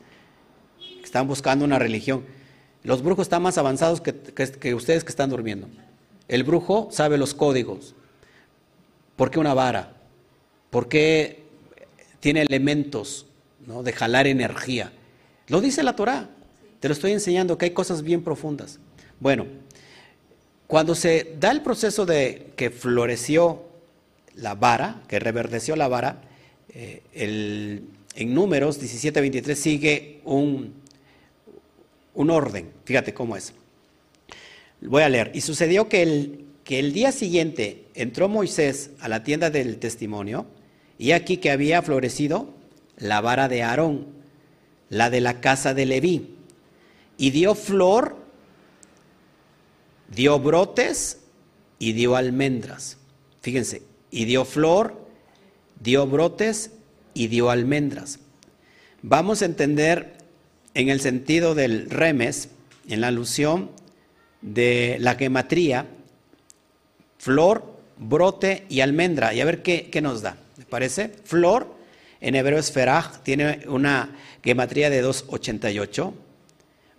que están buscando una religión. Los brujos están más avanzados que, ustedes que están durmiendo. El brujo sabe los códigos, ¿Por qué una vara? ¿Por qué tiene elementos ¿no? de jalar energía? Lo dice la Torah. Te lo estoy enseñando que hay cosas bien profundas. Bueno, cuando se da el proceso de que floreció la vara, que reverdeció la vara, eh, en números 17-23 sigue un, un orden. Fíjate cómo es. Voy a leer. Y sucedió que el, que el día siguiente entró Moisés a la tienda del testimonio y aquí que había florecido la vara de Aarón, la de la casa de Leví, y dio flor, dio brotes y dio almendras. Fíjense, y dio flor, dio brotes y dio almendras. Vamos a entender en el sentido del remes, en la alusión de la gematría, flor, brote y almendra. Y a ver qué, nos da. ¿Me parece? Flor, en hebreo es feraj, tiene una gematría de 288.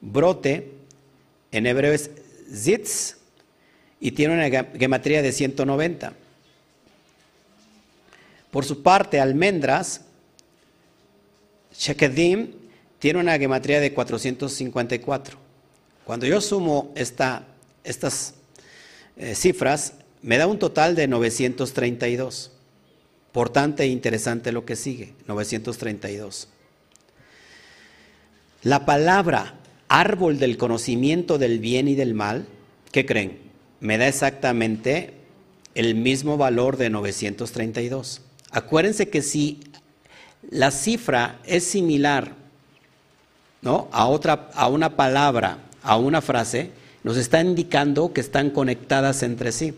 Brote, en hebreo es zitz, y tiene una gematría de 190. Por su parte, almendras, shekedim, tiene una gematría de 454. Cuando yo sumo esta, estas eh, cifras, me da un total de 932. Importante e interesante lo que sigue, 932. La palabra árbol del conocimiento del bien y del mal, ¿qué creen? Me da exactamente el mismo valor de 932. Acuérdense que si la cifra es similar ¿no? a, otra, a una palabra, a una frase, nos está indicando que están conectadas entre sí.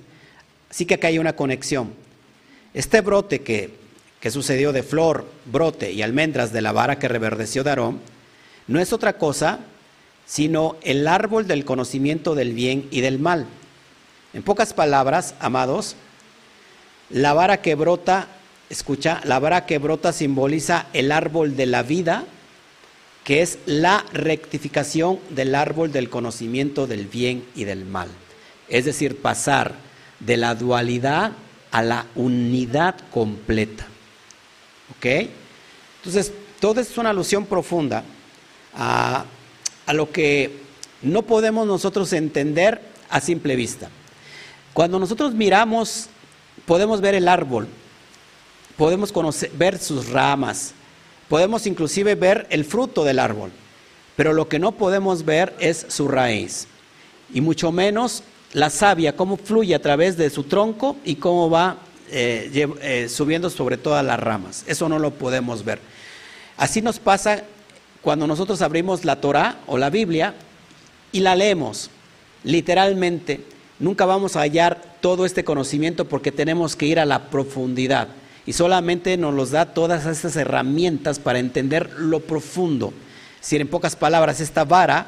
Así que acá hay una conexión. Este brote que, sucedió de flor, brote y almendras de la vara que reverdeció de no es otra cosa sino el árbol del conocimiento del bien y del mal. En pocas palabras, amados, la vara que brota, escucha, la vara que brota simboliza el árbol de la vida, que es la rectificación del árbol del conocimiento del bien y del mal. Es decir, pasar de la dualidad a la unidad completa. ¿Ok? Entonces, todo es una alusión profunda a, a lo que no podemos nosotros entender a simple vista. Cuando nosotros miramos, podemos ver el árbol, podemos conocer, ver sus ramas, podemos inclusive ver el fruto del árbol, pero lo que no podemos ver es su raíz, y mucho menos la savia, cómo fluye a través de su tronco y cómo va eh, eh, subiendo sobre todas las ramas. Eso no lo podemos ver. Así nos pasa cuando nosotros abrimos la Torah o la Biblia y la leemos, literalmente. Nunca vamos a hallar todo este conocimiento porque tenemos que ir a la profundidad. Y solamente nos los da todas estas herramientas para entender lo profundo. Si en pocas palabras, esta vara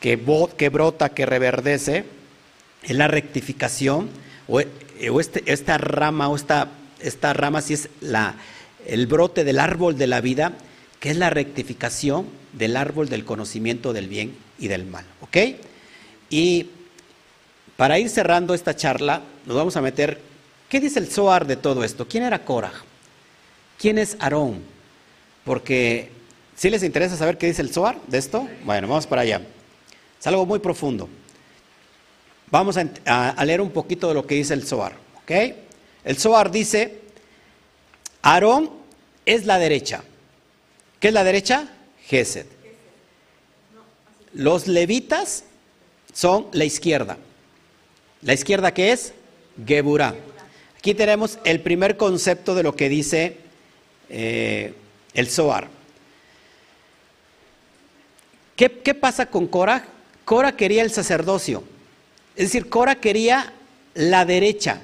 que, brota, que reverdece, es la rectificación o, eh, este, esta rama o esta, esta rama si es la, el brote del árbol de la vida, que es la rectificación del árbol del conocimiento del bien y del mal. ¿Ok? Y para ir cerrando esta charla, nos vamos a meter, ¿qué dice el Zohar de todo esto? ¿Quién era Korah? ¿Quién es Aarón? Porque si les interesa saber qué dice el Zohar de esto, bueno, vamos para allá. Es algo muy profundo. Vamos a, leer un poquito de lo que dice el Zohar, ¿ok? El Zohar dice, Aarón es la derecha. ¿Qué es la derecha? Gesed. Los levitas son la izquierda. ¿La izquierda qué es? Geburah. Aquí tenemos el primer concepto de lo que dice eh, el Zohar. ¿Qué, pasa con Cora? Cora quería el sacerdocio. Es decir, Cora quería la derecha.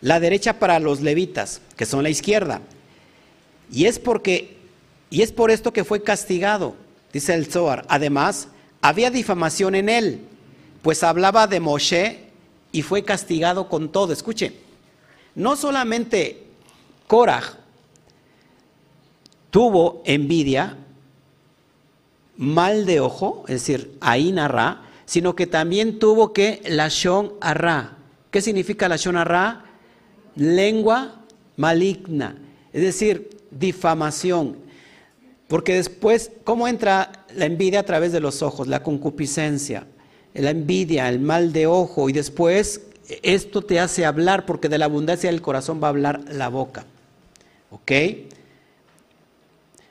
La derecha para los levitas, que son la izquierda. Y es porque, y es por esto que fue castigado, dice el Zohar. Además, había difamación en él, pues hablaba de Moshe y fue castigado con todo. Escuchen, no solamente Korah tuvo envidia, mal de ojo, es decir, Ainarra, sino que también tuvo que Lashon Arra. ¿Qué significa Lashon Arra? Lengua maligna, es decir, difamación. Porque después, ¿cómo entra la envidia a través de los ojos? La concupiscencia, la envidia, el mal de ojo, y después esto te hace hablar, porque de la abundancia del corazón va a hablar la boca. ¿Ok?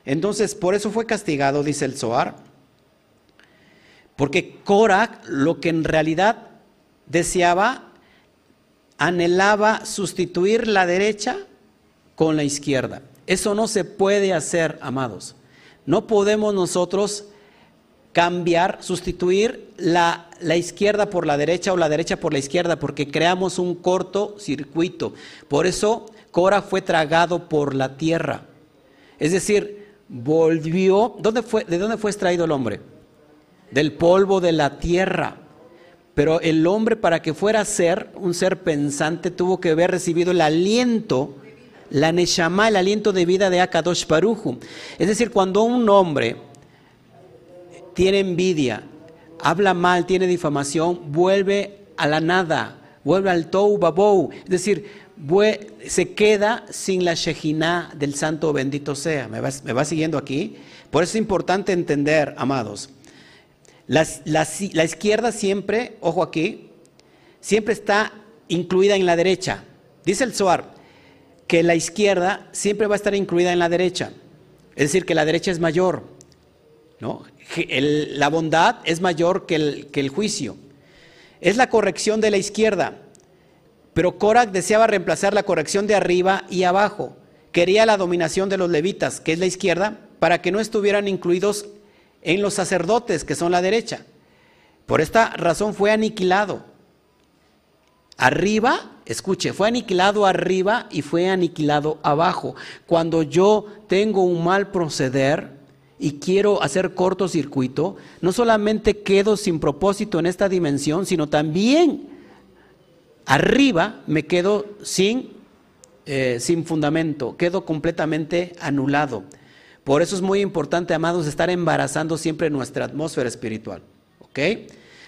Entonces, por eso fue castigado, dice el Zohar, porque Korah lo que en realidad deseaba, anhelaba sustituir la derecha con la izquierda. Eso no se puede hacer, amados. No podemos nosotros cambiar, sustituir la, la, izquierda por la derecha o la derecha por la izquierda, porque creamos un corto circuito. Por eso Cora fue tragado por la tierra. Es decir, volvió, ¿dónde fue, ¿de dónde fue extraído el hombre? Del polvo de la tierra. Pero el hombre para que fuera ser, un ser pensante, tuvo que haber recibido el aliento, la Neshama, el aliento de vida de Akadosh Baruju. Es decir, cuando un hombre tiene envidia, habla mal, tiene difamación, vuelve a la nada, vuelve al Tou Babou. Es decir, se queda sin la Shejina del santo bendito sea. ¿Me va, siguiendo aquí? Por eso es importante entender, amados. La, izquierda siempre, ojo aquí, siempre está incluida en la derecha. Dice el Zohar que la izquierda siempre va a estar incluida en la derecha. Es decir, que la derecha es mayor. ¿no? La bondad es mayor que el, que el juicio. Es la corrección de la izquierda. Pero Korak deseaba reemplazar la corrección de arriba y abajo. Quería la dominación de los levitas, que es la izquierda, para que no estuvieran incluidos en los sacerdotes, que son la derecha. Por esta razón fue aniquilado. Arriba, escuche, fue aniquilado arriba y fue aniquilado abajo. Cuando yo tengo un mal proceder y quiero hacer cortocircuito, no solamente quedo sin propósito en esta dimensión, sino también Arriba me quedo sin, eh, sin fundamento, quedo completamente anulado. Por eso es muy importante, amados, estar embarazando siempre nuestra atmósfera espiritual. ¿Ok?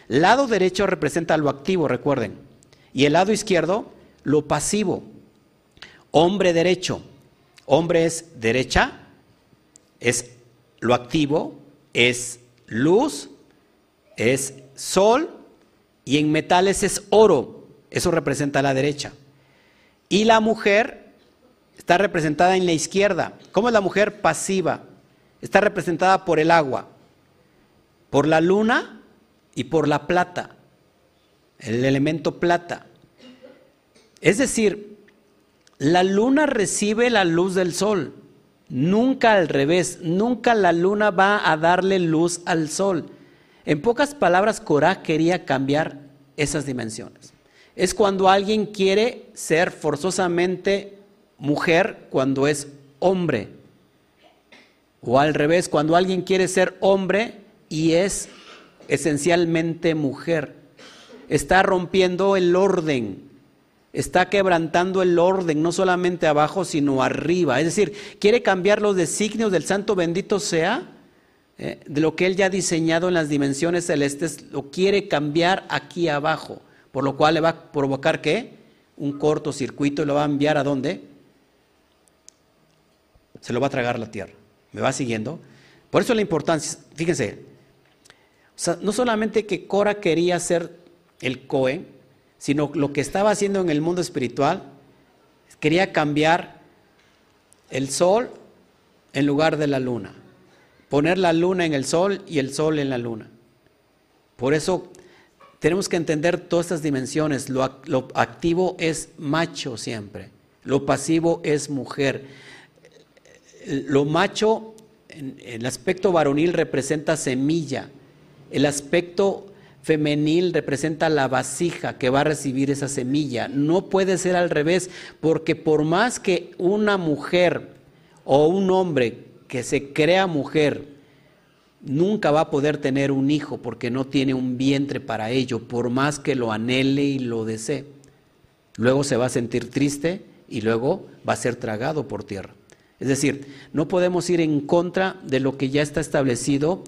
Lado derecho representa lo activo, recuerden. Y el lado izquierdo, lo pasivo. Hombre derecho. Hombre es derecha, es lo activo, es luz, es sol y en metales es oro. Eso representa la derecha. Y la mujer está representada en la izquierda. ¿Cómo es la mujer pasiva? Está representada por el agua, por la luna y por la plata, el elemento plata. Es decir, la luna recibe la luz del sol, nunca al revés, nunca la luna va a darle luz al sol. En pocas palabras, Corá quería cambiar esas dimensiones es cuando alguien quiere ser forzosamente mujer cuando es hombre. O al revés, cuando alguien quiere ser hombre y es esencialmente mujer. Está rompiendo el orden, está quebrantando el orden, no solamente abajo, sino arriba. Es decir, quiere cambiar los designios del santo bendito sea, eh, de lo que él ya ha diseñado en las dimensiones celestes, lo quiere cambiar aquí abajo por lo cual le va a provocar qué? Un cortocircuito y lo va a enviar a dónde? Se lo va a tragar la tierra. ¿Me va siguiendo? Por eso la importancia, fíjense, no solamente que Cora quería ser el Cohen, sino lo que estaba haciendo en el mundo espiritual, Quería cambiar el sol en lugar de la luna. Poner la luna en el sol y el sol en la luna. Por eso tenemos que entender todas estas dimensiones. Lo, activo es macho siempre. Lo pasivo es mujer. Lo macho, el aspecto varonil representa semilla. El aspecto femenil representa la vasija que va a recibir esa semilla. No puede ser al revés, porque por más que una mujer o un hombre que se crea mujer nunca va a poder tener un hijo porque no tiene un vientre para ello, por más que lo anhele y lo desee. Luego se va a sentir triste y luego va a ser tragado por tierra. Es decir, no podemos ir en contra de lo que ya está establecido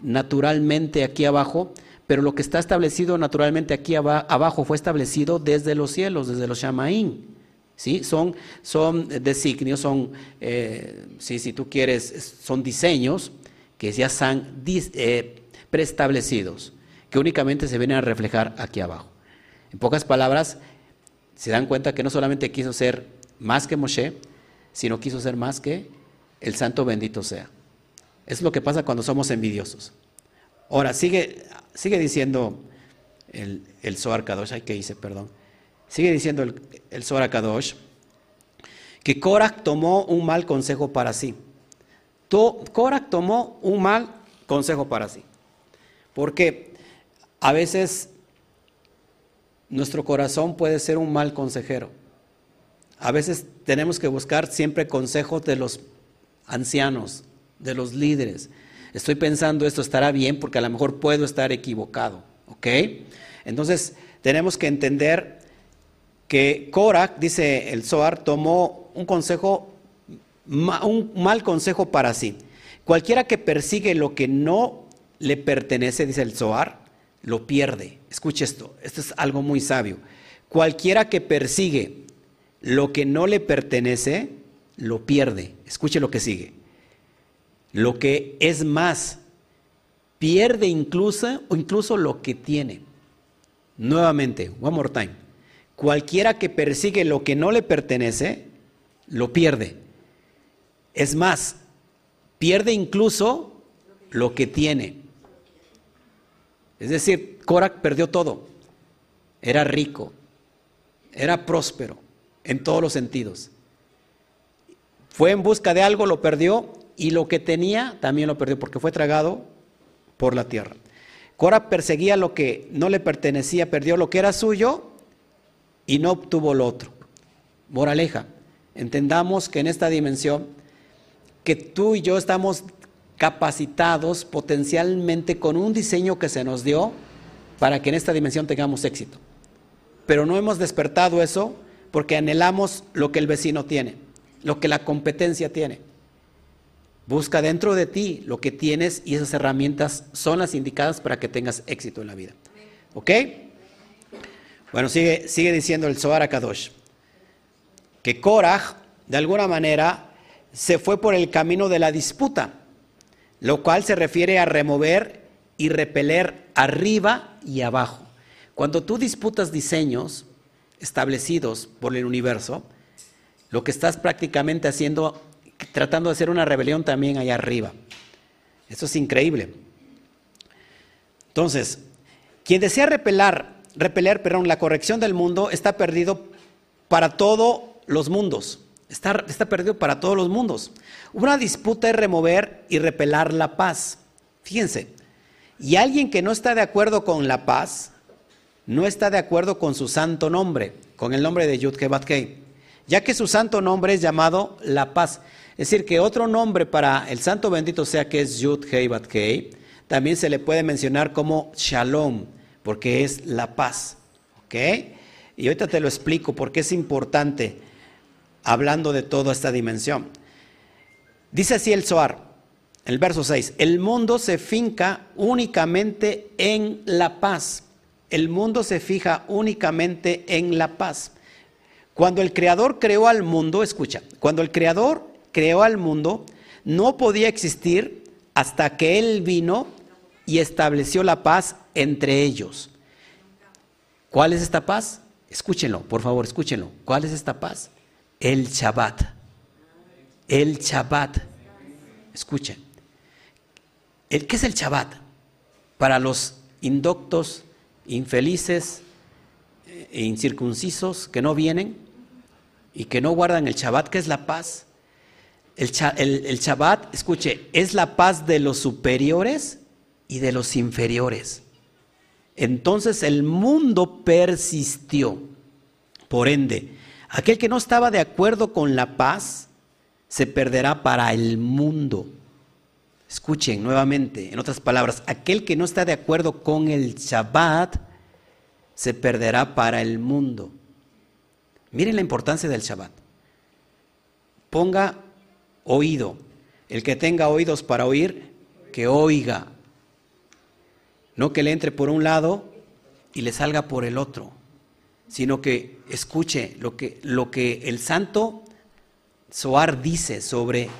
naturalmente aquí abajo, pero lo que está establecido naturalmente aquí abajo fue establecido desde los cielos, desde los Shamaín. ¿sí? Son, son designios, son, eh, si tú quieres, son diseños que ya están eh, preestablecidos, que únicamente se vienen a reflejar aquí abajo. En pocas palabras, se dan cuenta que no solamente quiso ser más que Moshe, sino quiso ser más que el santo bendito sea. Es lo que pasa cuando somos envidiosos. Ahora, sigue, sigue diciendo el, el Zohar Kadosh, ay, ¿qué hice? Perdón. Sigue diciendo el, el Kadosh que Korach tomó un mal consejo para sí. Korach tomó un mal consejo para sí. Porque a veces nuestro corazón puede ser un mal consejero. A veces tenemos que buscar siempre consejos de los ancianos, de los líderes. Estoy pensando esto estará bien porque a lo mejor puedo estar equivocado. ¿Ok? Entonces tenemos que entender que Korach, dice el Zohar, tomó un consejo un mal consejo para sí. Cualquiera que persigue lo que no le pertenece, dice el Zohar, lo pierde. Escuche esto, esto es algo muy sabio. Cualquiera que persigue lo que no le pertenece, lo pierde. Escuche lo que sigue. Lo que es más, pierde incluso o incluso lo que tiene. Nuevamente, one more time. Cualquiera que persigue lo que no le pertenece, lo pierde. Es más, pierde incluso lo que tiene. Es decir, Korak perdió todo. Era rico, era próspero en todos los sentidos. Fue en busca de algo, lo perdió y lo que tenía también lo perdió porque fue tragado por la tierra. Cora perseguía lo que no le pertenecía, perdió lo que era suyo y no obtuvo lo otro. Moraleja, entendamos que en esta dimensión que tú y yo estamos capacitados potencialmente con un diseño que se nos dio para que en esta dimensión tengamos éxito. Pero no hemos despertado eso porque anhelamos lo que el vecino tiene, lo que la competencia tiene. Busca dentro de ti lo que tienes y esas herramientas son las indicadas para que tengas éxito en la vida. ¿Ok? Bueno, sigue, diciendo el Zohar Kadosh que Korah, de alguna manera, se fue por el camino de la disputa, lo cual se refiere a remover y repeler arriba y abajo. Cuando tú disputas diseños establecidos por el universo, lo que estás prácticamente haciendo, tratando de hacer una rebelión también allá arriba. Eso es increíble. Entonces, quien desea repeler, repeler perdón, la corrección del mundo está perdido para todos los mundos. Está, perdido para todos los mundos. Una disputa es remover y repelar la paz. Fíjense, y alguien que no está de acuerdo con la paz, no está de acuerdo con su santo nombre, con el nombre de Yud Kei, ya que su santo nombre es llamado la paz. Es decir, que otro nombre para el santo bendito sea que es Yud Kei, también se le puede mencionar como Shalom, porque es la paz. ¿Ok? Y ahorita te lo explico porque es importante hablando de toda esta dimensión. Dice así el Zohar, el verso 6, el mundo se finca únicamente en la paz. El mundo se fija únicamente en la paz. Cuando el Creador creó al mundo, escucha, cuando el Creador creó al mundo, no podía existir hasta que Él vino y estableció la paz entre ellos. ¿Cuál es esta paz? Escúchenlo, por favor, escúchenlo. ¿Cuál es esta paz? el Shabbat. El Shabbat. Escuchen. ¿El, ¿Qué es el Shabbat? Para los indoctos, infelices e incircuncisos que no vienen y que no guardan el Shabbat, ¿qué es la paz? El, el, Shabbat, escuche, es la paz de los superiores y de los inferiores. Entonces el mundo persistió. Por ende, aquel que no estaba de acuerdo con la paz se perderá para el mundo. Escuchen nuevamente, en otras palabras, aquel que no está de acuerdo con el Shabbat se perderá para el mundo. Miren la importancia del Shabbat. Ponga oído. El que tenga oídos para oír, que oiga. No que le entre por un lado y le salga por el otro, sino que escuche lo que, lo que el santo Soar dice sobre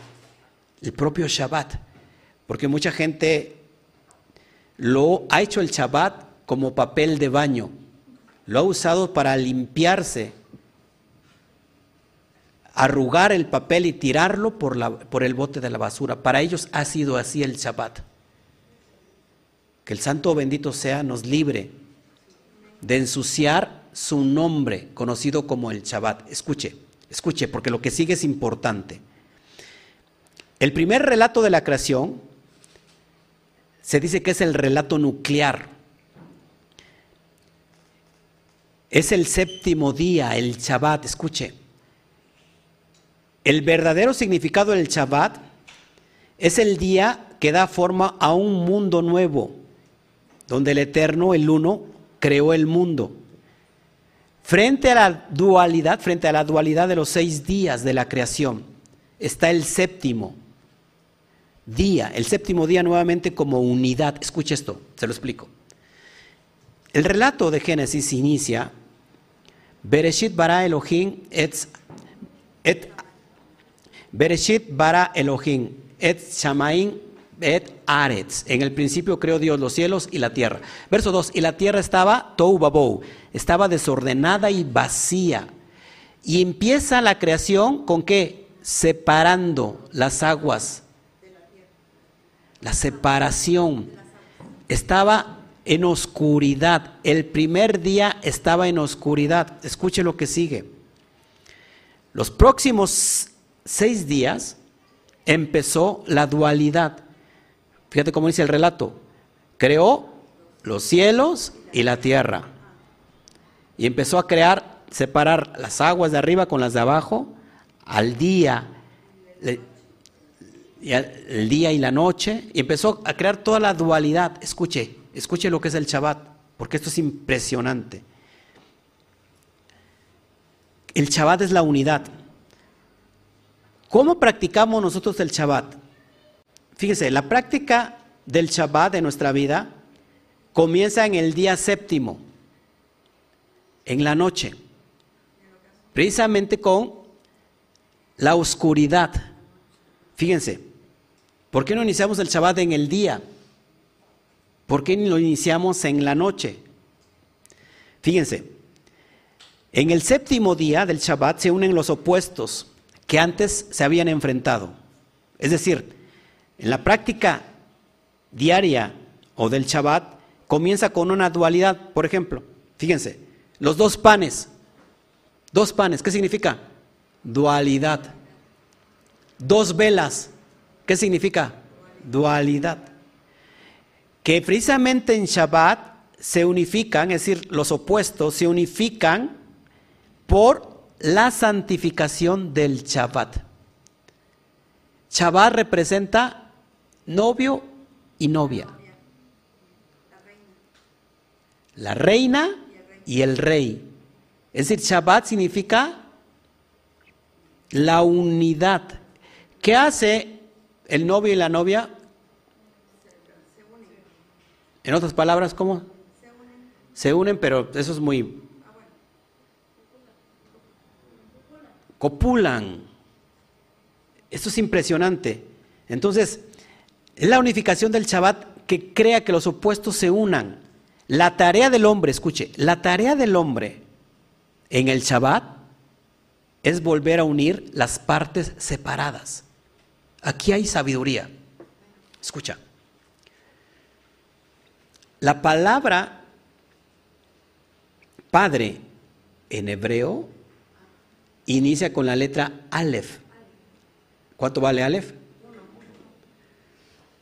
el propio Shabbat. Porque mucha gente lo ha hecho el Shabbat como papel de baño, lo ha usado para limpiarse, arrugar el papel y tirarlo por, la, por el bote de la basura. Para ellos ha sido así el Shabbat. Que el Santo bendito sea nos libre de ensuciar su nombre, conocido como el Shabbat. Escuche, escuche, porque lo que sigue es importante. El primer relato de la creación se dice que es el relato nuclear. Es el séptimo día, el Shabbat, escuche. El verdadero significado del Shabbat es el día que da forma a un mundo nuevo donde el Eterno, el Uno, creó el mundo. Frente a la dualidad, frente a la dualidad de los seis días de la creación, está el séptimo día, el séptimo día nuevamente como unidad. Escuche esto, se lo explico. El relato de Génesis inicia, Bereshit bara Elohim et, et Bereshit bara Elohim et shamaim et aretz. En el principio creó Dios los cielos y la tierra. Verso 2. Y la tierra estaba tou estaba desordenada y vacía. Y empieza la creación con qué? Separando las aguas. La separación. Estaba en oscuridad. El primer día estaba en oscuridad. Escuche lo que sigue. Los próximos seis días empezó la dualidad. Fíjate cómo dice el relato. Creó los cielos y la tierra. Y empezó a crear, separar las aguas de arriba con las de abajo al día, el día y la noche. Y empezó a crear toda la dualidad. Escuche, escuche lo que es el Shabbat, porque esto es impresionante. El Shabbat es la unidad. ¿Cómo practicamos nosotros el Shabbat? Fíjese, la práctica del Shabbat de nuestra vida comienza en el día séptimo, en la noche, precisamente con la oscuridad. Fíjense, ¿por qué no iniciamos el Shabbat en el día? ¿Por qué lo iniciamos en la noche? Fíjense, en el séptimo día del Shabbat se unen los opuestos que antes se habían enfrentado. Es decir, en la práctica diaria o del Shabbat comienza con una dualidad. Por ejemplo, fíjense, los dos panes. Dos panes, ¿qué significa? Dualidad. Dos velas, ¿qué significa? Dualidad. Que precisamente en Shabbat se unifican, es decir, los opuestos se unifican por la santificación del Shabbat. Shabbat representa novio y novia. La reina y el rey. Es decir, Shabbat significa la unidad. ¿Qué hace el novio y la novia? En otras palabras, ¿cómo? Se unen, pero eso es muy... Copulan. Esto es impresionante. Entonces, es la unificación del Shabbat que crea que los opuestos se unan. La tarea del hombre, escuche, la tarea del hombre en el Shabbat es volver a unir las partes separadas. Aquí hay sabiduría. Escucha. La palabra padre en hebreo inicia con la letra Aleph. ¿Cuánto vale Aleph?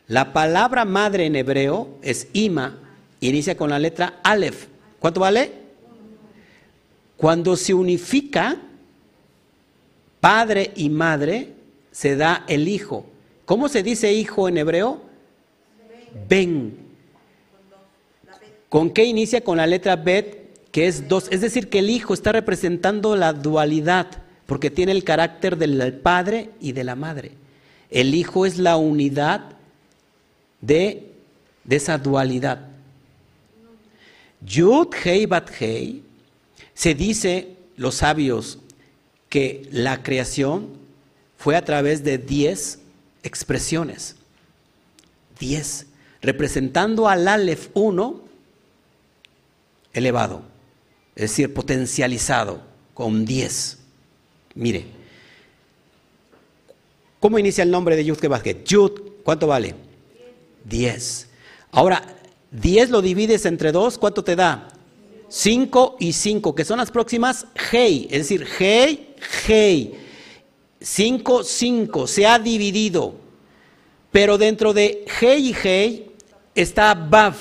La palabra madre en hebreo es Ima, inicia con la letra Aleph. ¿Cuánto vale? Cuando se unifica padre y madre, se da el hijo. ¿Cómo se dice hijo en hebreo? Ben. ¿Con qué inicia? Con la letra Bet, que es dos. Es decir, que el hijo está representando la dualidad, porque tiene el carácter del padre y de la madre. El hijo es la unidad de, esa dualidad. Yud Hei Bat Hei, se dice, los sabios, que la creación fue a través de diez expresiones. Diez. Representando al Aleph 1 elevado, es decir, potencializado con diez. Mire, ¿cómo inicia el nombre de Yud Kebasket? Yud, ¿cuánto vale? 10. Ahora, 10 lo divides entre 2, ¿cuánto te da? 5 y 5, que son las próximas Hei, es decir, Hei, Hei. 5, 5, se ha dividido. Pero dentro de Hei y Hei está Vav.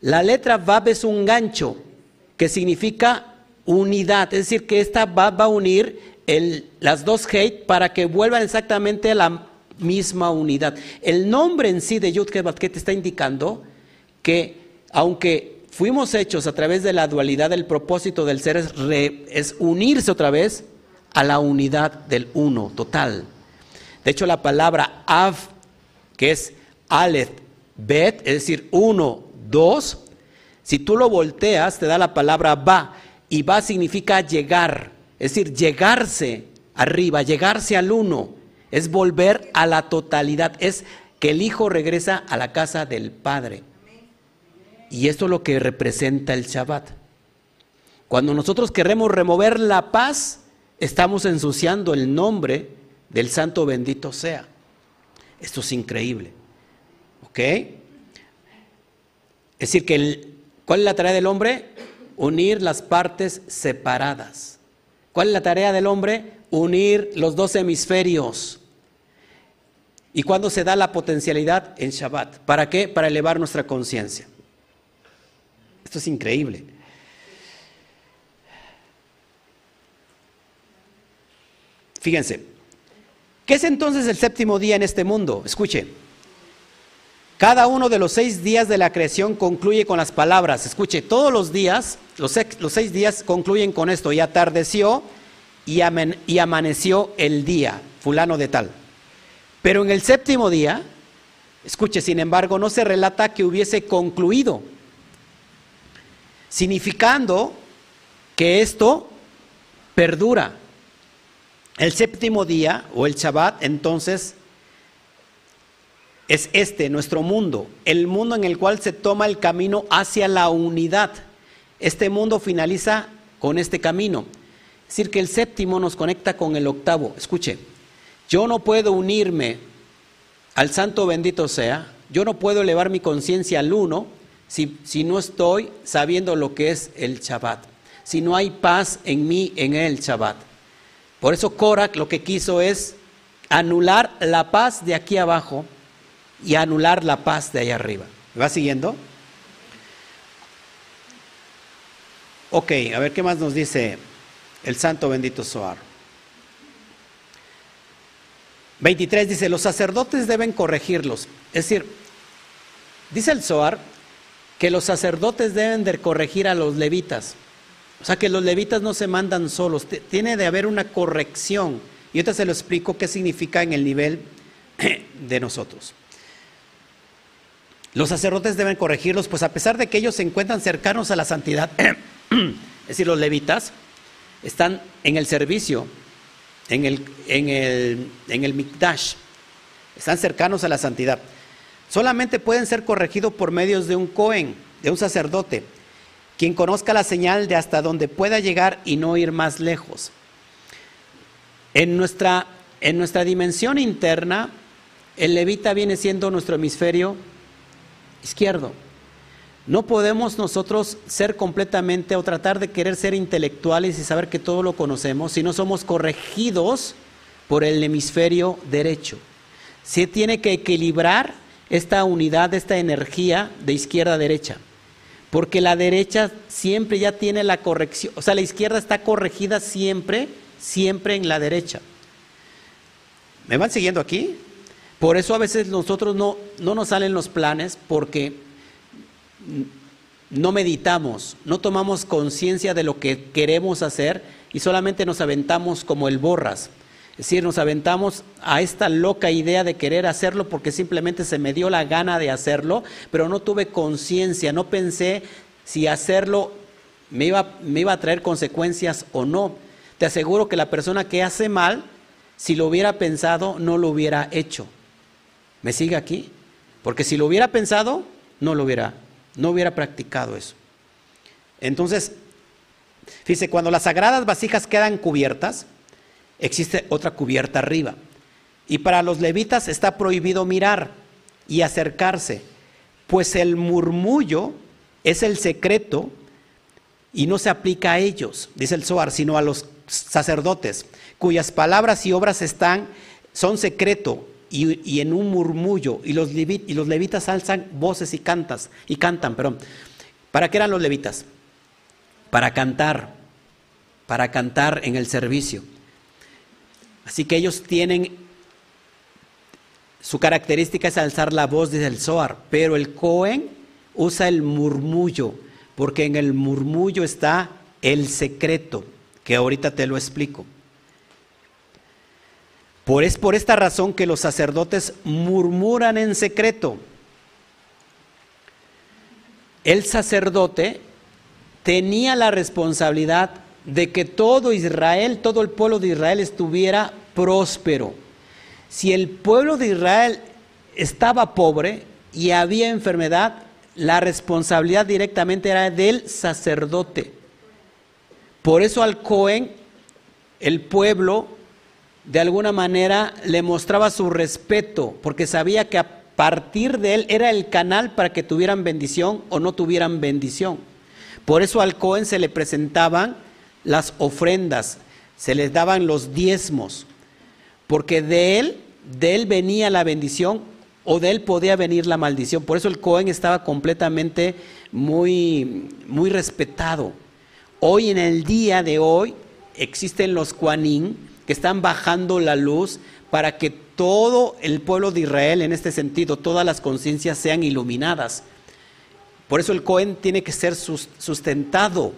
La letra Vav es un gancho que significa unidad, es decir, que esta Vav va a unir las dos Hei para que vuelvan exactamente a la misma unidad. El nombre en sí de Yud te está indicando que aunque fuimos hechos a través de la dualidad, el propósito del ser es, unirse otra vez a la unidad del uno total. De hecho, la palabra Av, que es Aleph, Bet, es decir, uno, dos, si tú lo volteas, te da la palabra Ba, y Ba significa llegar, es decir, llegarse arriba, llegarse al uno es volver a la totalidad, es que el Hijo regresa a la casa del Padre. Y esto es lo que representa el Shabbat. Cuando nosotros queremos remover la paz, estamos ensuciando el nombre del Santo bendito sea. Esto es increíble. ¿Ok? Es decir, que ¿cuál es la tarea del hombre? Unir las partes separadas. ¿Cuál es la tarea del hombre? Unir los dos hemisferios. ¿Y cuándo se da la potencialidad? En Shabbat. ¿Para qué? Para elevar nuestra conciencia. Esto es increíble. Fíjense, ¿qué es entonces el séptimo día en este mundo? Escuche, cada uno de los seis días de la creación concluye con las palabras. Escuche, todos los días, los, seis días concluyen con esto. Y atardeció y amaneció el día, fulano de tal. Pero en el séptimo día, escuche, sin embargo, no se relata que hubiese concluido, significando que esto perdura. El séptimo día o el Shabbat, entonces, es este, nuestro mundo, el mundo en el cual se toma el camino hacia la unidad. Este mundo finaliza con este camino. Es decir, que el séptimo nos conecta con el octavo. Escuche, yo no puedo unirme al santo bendito sea, yo no puedo elevar mi conciencia al uno si, si, no estoy sabiendo lo que es el Shabbat, si no hay paz en mí en el Shabbat. Por eso Korak lo que quiso es anular la paz de aquí abajo y anular la paz de allá arriba. ¿Me va siguiendo? Ok, a ver qué más nos dice el santo bendito Soar. 23 dice, los sacerdotes deben corregirlos. Es decir, dice el Zohar que los sacerdotes deben de corregir a los levitas. O sea, que los levitas no se mandan solos, tiene de haber una corrección. Y ahorita se lo explico qué significa en el nivel de nosotros. Los sacerdotes deben corregirlos, pues a pesar de que ellos se encuentran cercanos a la santidad, es decir, los levitas están en el servicio en el, en el, en el Mikdash. Están cercanos a la santidad. Solamente pueden ser corregidos por medios de un Cohen, de un sacerdote, quien conozca la señal de hasta donde pueda llegar y no ir más lejos. En nuestra, en nuestra dimensión interna, el levita viene siendo nuestro hemisferio izquierdo. No podemos nosotros ser completamente o tratar de querer ser intelectuales y saber que todo lo conocemos si no somos corregidos por el hemisferio derecho. Se tiene que equilibrar esta unidad, esta energía de izquierda a derecha. Porque la derecha siempre ya tiene la corrección, o sea, la izquierda está corregida siempre, siempre en la derecha. ¿Me van siguiendo aquí? Por eso a veces nosotros no, no nos salen los planes porque no meditamos, no tomamos conciencia de lo que queremos hacer y solamente nos aventamos como el borras. Es decir, nos aventamos a esta loca idea de querer hacerlo porque simplemente se me dio la gana de hacerlo, pero no tuve conciencia, no pensé si hacerlo me iba, me iba a traer consecuencias o no. Te aseguro que la persona que hace mal, si lo hubiera pensado, no lo hubiera hecho. ¿Me sigue aquí? Porque si lo hubiera pensado, no lo hubiera, no hubiera practicado eso. Entonces, fíjese, cuando las sagradas vasijas quedan cubiertas, existe otra cubierta arriba. Y para los levitas está prohibido mirar y acercarse, pues el murmullo es el secreto y no se aplica a ellos, dice el Zohar, sino a los sacerdotes, cuyas palabras y obras están, son secreto y, en un murmullo, y los, y los levitas alzan voces y cantas, y cantan, perdón. ¿Para qué eran los levitas? Para cantar, para cantar en el servicio. Así que ellos tienen, su característica es alzar la voz desde el Zohar, pero el Cohen usa el murmullo, porque en el murmullo está el secreto, que ahorita te lo explico. Por, es por esta razón que los sacerdotes murmuran en secreto. El sacerdote tenía la responsabilidad de que todo Israel, todo el pueblo de Israel estuviera próspero. Si el pueblo de Israel estaba pobre y había enfermedad, la responsabilidad directamente era del sacerdote. Por eso al Cohen, el pueblo, de alguna manera le mostraba su respeto, porque sabía que a partir de él era el canal para que tuvieran bendición o no tuvieran bendición. Por eso al Cohen se le presentaban las ofrendas, se les daban los diezmos, porque de él, de él venía la bendición o de él podía venir la maldición. Por eso el Cohen estaba completamente muy, muy respetado. Hoy en el día de hoy existen los Kuanin que están bajando la luz para que todo el pueblo de Israel, en este sentido, todas las conciencias sean iluminadas. Por eso el Cohen tiene que ser sustentado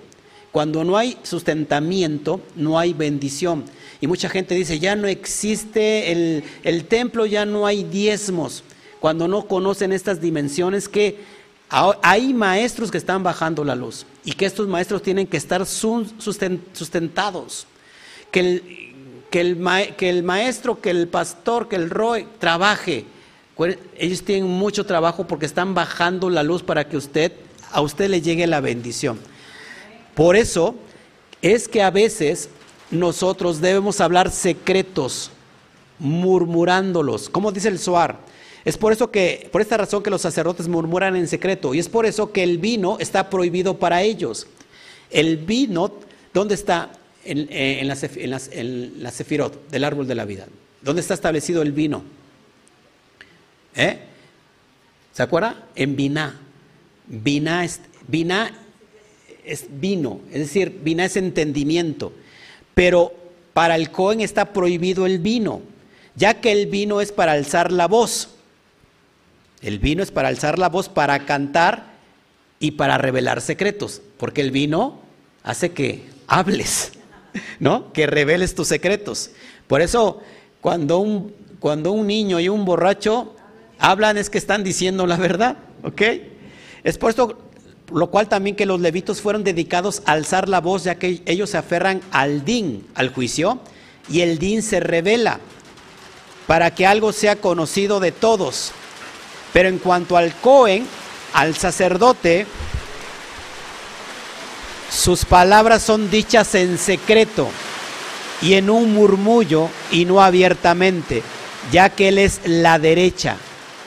cuando no hay sustentamiento, no hay bendición. Y mucha gente dice, ya no existe el, templo, ya no hay diezmos. Cuando no conocen estas dimensiones que hay maestros que están bajando la luz y que estos maestros tienen que estar sustentados. Que el, que el, que el maestro, que el pastor, que el ROE trabaje. Ellos tienen mucho trabajo porque están bajando la luz para que usted, a usted le llegue la bendición. Por eso es que a veces nosotros debemos hablar secretos, murmurándolos, como dice el Suar. Es por eso que, por esta razón que los sacerdotes murmuran en secreto, y es por eso que el vino está prohibido para ellos. El vino, ¿dónde está? En, en, la, sefirot del árbol de la vida. ¿Dónde está establecido el vino? ¿Eh? ¿Se acuerda? En Biná. Biná, Biná es vino, es decir, vina es entendimiento. Pero para el Cohen está prohibido el vino, ya que el vino es para alzar la voz. El vino es para alzar la voz, para cantar y para revelar secretos, porque el vino hace que hables, ¿no? Que reveles tus secretos. Por eso, cuando un, cuando un niño y un borracho hablan es que están diciendo la verdad, ¿ok? Es por esto lo cual también que los levitos fueron dedicados a alzar la voz, ya que ellos se aferran al din, al juicio, y el din se revela para que algo sea conocido de todos. Pero en cuanto al Cohen, al sacerdote, sus palabras son dichas en secreto. y en un murmullo y no abiertamente, ya que Él es la derecha,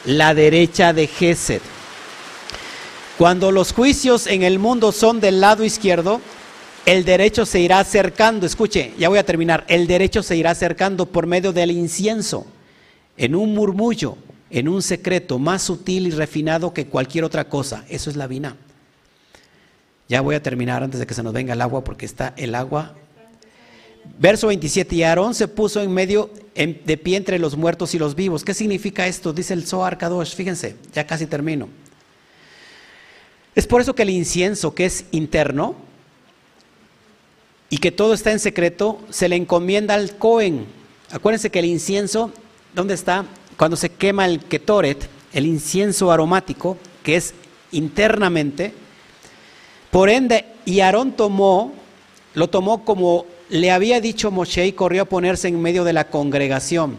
la derecha de Gesed. Cuando los juicios en el mundo son del lado izquierdo, el derecho se irá acercando, escuche, ya voy a terminar, el derecho se irá acercando por medio del incienso, en un murmullo, en un secreto más sutil y refinado que cualquier otra cosa. Eso es la vina. Ya voy a terminar antes de que se nos venga el agua porque está el agua. Verso 27, y Aarón se puso en medio de pie entre los muertos y los vivos. ¿Qué significa esto? Dice el Zohar Kadosh, fíjense, ya casi termino. Es por eso que el incienso, que es interno y que todo está en secreto, se le encomienda al Cohen. Acuérdense que el incienso, ¿dónde está? Cuando se quema el ketoret, el incienso aromático, que es internamente, por ende, y Aarón tomó, lo tomó como le había dicho Moshe y corrió a ponerse en medio de la congregación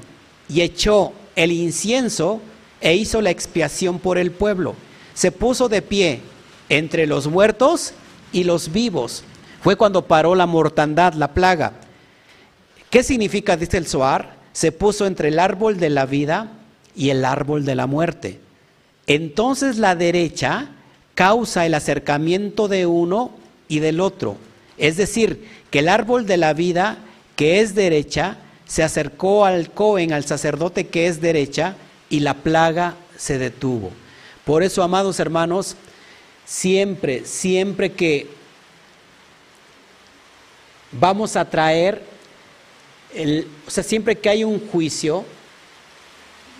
y echó el incienso e hizo la expiación por el pueblo. Se puso de pie entre los muertos y los vivos. Fue cuando paró la mortandad, la plaga. ¿Qué significa, dice el Zohar? Se puso entre el árbol de la vida y el árbol de la muerte. Entonces la derecha causa el acercamiento de uno y del otro. Es decir, que el árbol de la vida, que es derecha, se acercó al Cohen, al sacerdote que es derecha, y la plaga se detuvo. Por eso, amados hermanos, siempre, siempre que vamos a traer, o sea, siempre que hay un juicio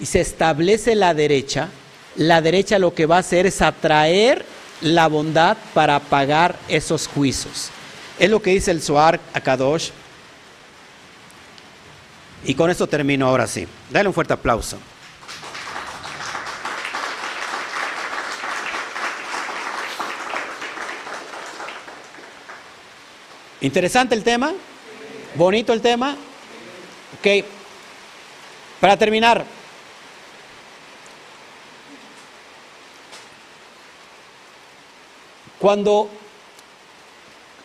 y se establece la derecha, la derecha lo que va a hacer es atraer la bondad para pagar esos juicios. Es lo que dice el Suar Akadosh. Y con esto termino ahora sí. Dale un fuerte aplauso. Interesante el tema, bonito el tema. Ok, para terminar, Cuando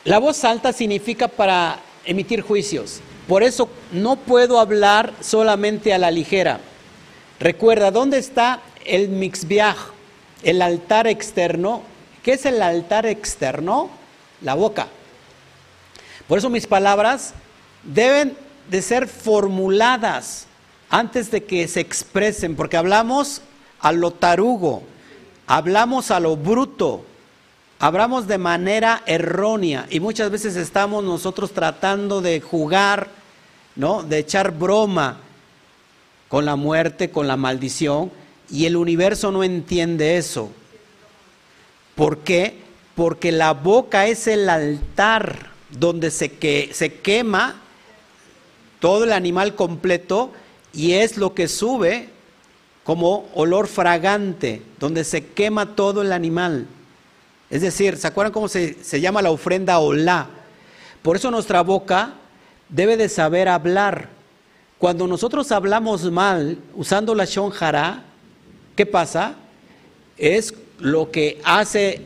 la voz alta significa para emitir juicios. Por eso no puedo hablar solamente a la ligera. Recuerda, ¿dónde está el mixbiaj? El altar externo. ¿Qué es el altar externo? La boca. Por eso mis palabras deben de ser formuladas antes de que se expresen, porque hablamos a lo tarugo, hablamos a lo bruto, hablamos de manera errónea y muchas veces estamos nosotros tratando de jugar, ¿no? De echar broma con la muerte, con la maldición y el universo no entiende eso. ¿Por qué? Porque la boca es el altar donde se, que, se quema todo el animal completo y es lo que sube como olor fragante, donde se quema todo el animal. Es decir, ¿se acuerdan cómo se, llama la ofrenda olá? Por eso nuestra boca debe de saber hablar. Cuando nosotros hablamos mal usando la shonjara, ¿qué pasa? Es lo que hace,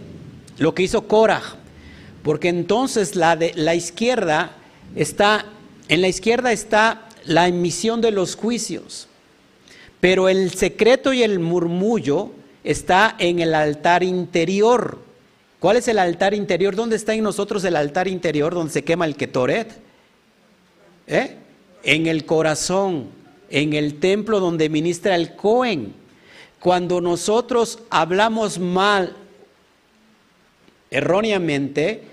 lo que hizo Korah. Porque entonces la, de, la izquierda está, en la izquierda está la emisión de los juicios. Pero el secreto y el murmullo está en el altar interior. ¿Cuál es el altar interior? ¿Dónde está en nosotros el altar interior donde se quema el ketoret? ¿Eh? En el corazón, en el templo donde ministra el Cohen. Cuando nosotros hablamos mal, erróneamente,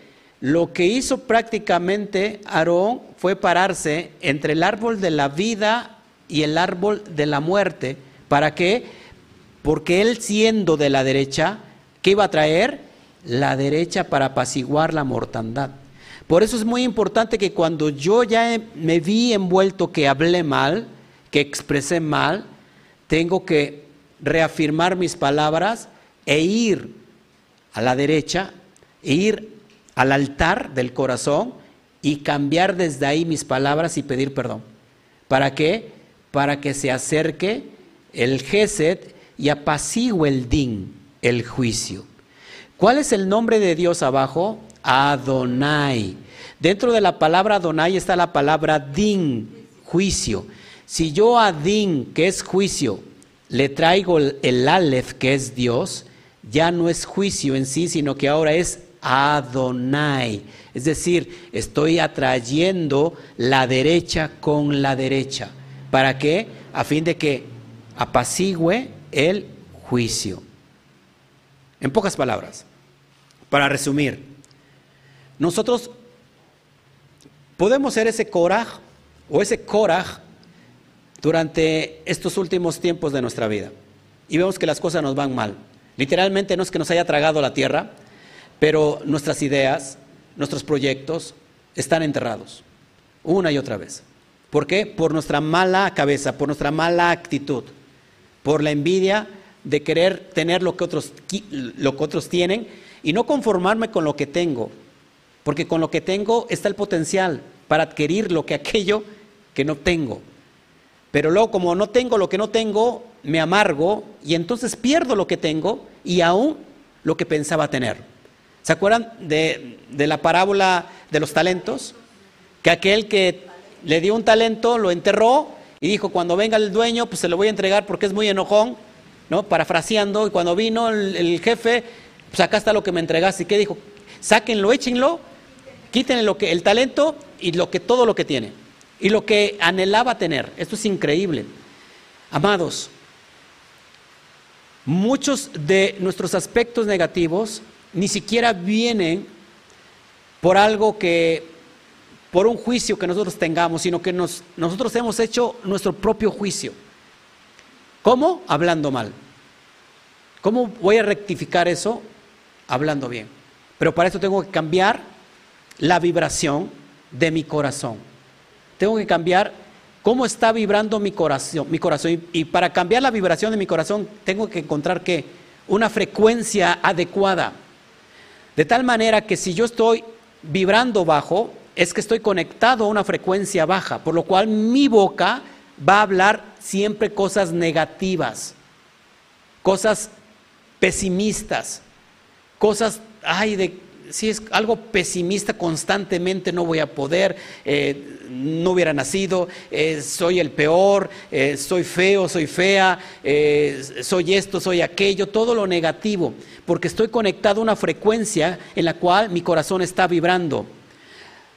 lo que hizo prácticamente Aarón fue pararse entre el árbol de la vida y el árbol de la muerte. ¿Para qué? Porque él siendo de la derecha, ¿qué iba a traer? La derecha para apaciguar la mortandad. Por eso es muy importante que cuando yo ya me vi envuelto que hablé mal, que expresé mal, tengo que reafirmar mis palabras e ir a la derecha, e ir al altar del corazón y cambiar desde ahí mis palabras y pedir perdón. ¿Para qué? Para que se acerque el Gesed y apacigüe el din, el juicio. ¿Cuál es el nombre de Dios abajo? Adonai. Dentro de la palabra Adonai está la palabra din, juicio. Si yo a din, que es juicio, le traigo el, Aleph, que es Dios, ya no es juicio en sí, sino que ahora es Adonai. Es decir, estoy atrayendo la derecha con la derecha. ¿Para qué? A fin de que apacigüe el juicio. En pocas palabras, para resumir, nosotros podemos ser ese coraje o ese coraje durante estos últimos tiempos de nuestra vida y vemos que las cosas nos van mal. Literalmente no es que nos haya tragado la tierra, pero nuestras ideas, nuestros proyectos están enterrados una y otra vez. ¿Por qué? Por nuestra mala cabeza, por nuestra mala actitud, por la envidia de querer tener lo que otros, lo que otros tienen y no conformarme con lo que tengo, porque con lo que tengo está el potencial para adquirir lo que aquello que no tengo. Pero luego como no tengo lo que no tengo, me amargo y entonces pierdo lo que tengo y aún lo que pensaba tener. ¿Se acuerdan de, de la parábola de los talentos? Que aquel que le dio un talento lo enterró y dijo, cuando venga el dueño, pues se lo voy a entregar porque es muy enojón, ¿no? Parafraseando, y cuando vino el, jefe, pues acá está lo que me entregaste. ¿Y qué dijo? Sáquenlo, échenlo, quítenle lo que, el talento y lo que, todo lo que tiene. Y lo que anhelaba tener. Esto es increíble. Amados, muchos de nuestros aspectos negativos ni siquiera vienen por algo que por un juicio que nosotros tengamos, sino que nosotros hemos hecho nuestro propio juicio. ¿Cómo? Hablando mal. ¿Cómo voy a rectificar eso? Hablando bien. Pero para eso tengo que cambiar la vibración de mi corazón. Tengo que cambiar cómo está vibrando mi corazón. Mi corazón. Y, para cambiar la vibración de mi corazón, tengo que encontrar que una frecuencia adecuada. De tal manera que si yo estoy vibrando bajo, es que estoy conectado a una frecuencia baja, por lo cual mi boca va a hablar siempre cosas negativas, cosas pesimistas, cosas, ay, de, si es algo pesimista constantemente no voy a poder, eh, no hubiera nacido, eh, soy el peor, eh, soy feo, soy fea, soy esto, soy aquello, todo lo negativo, porque estoy conectado a una frecuencia en la cual mi corazón está vibrando.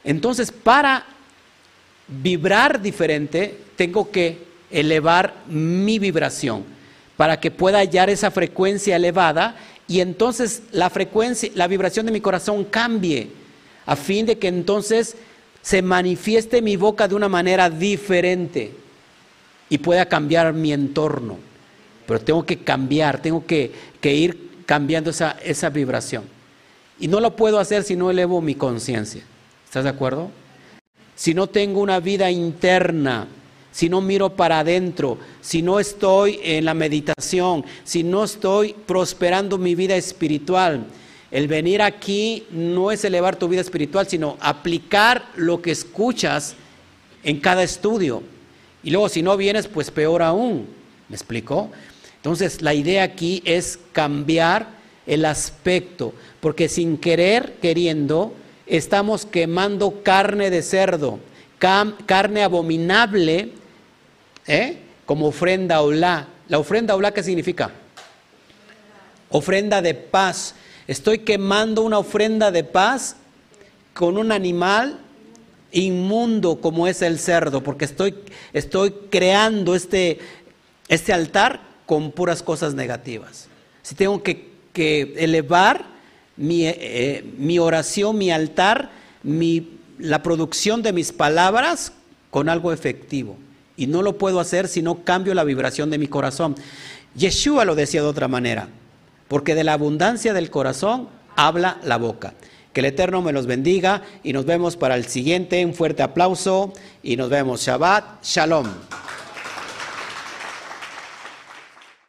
Entonces, para vibrar diferente, tengo que elevar mi vibración para que pueda hallar esa frecuencia elevada y entonces la frecuencia, la vibración de mi corazón cambie a fin de que entonces se manifieste mi boca de una manera diferente y pueda cambiar mi entorno. Pero tengo que cambiar, tengo que, ir cambiando esa vibración. Y no lo puedo hacer si no elevo mi conciencia. ¿Estás de acuerdo? Si no tengo una vida interna, si no miro para adentro, si no estoy en la meditación, si no estoy prosperando mi vida espiritual, el venir aquí no es elevar tu vida espiritual, sino aplicar lo que escuchas en cada estudio. Y luego si no vienes, pues peor aún. ¿Me explico? Entonces la idea aquí es cambiar el aspecto, porque sin querer, queriendo, estamos quemando carne de cerdo, carne abominable, ¿eh? como ofrenda olá. ¿La ofrenda olá qué significa? Ofrenda de paz. Estoy quemando una ofrenda de paz con un animal inmundo como es el cerdo, porque estoy, estoy creando este, este altar con puras cosas negativas. Si tengo que, que elevar mi, eh, mi oración, mi altar, mi, la producción de mis palabras con algo efectivo. Y no lo puedo hacer si no cambio la vibración de mi corazón. Yeshua lo decía de otra manera, porque de la abundancia del corazón habla la boca. Que el Eterno me los bendiga y nos vemos para el siguiente. Un fuerte aplauso y nos vemos. Shabbat, Shalom.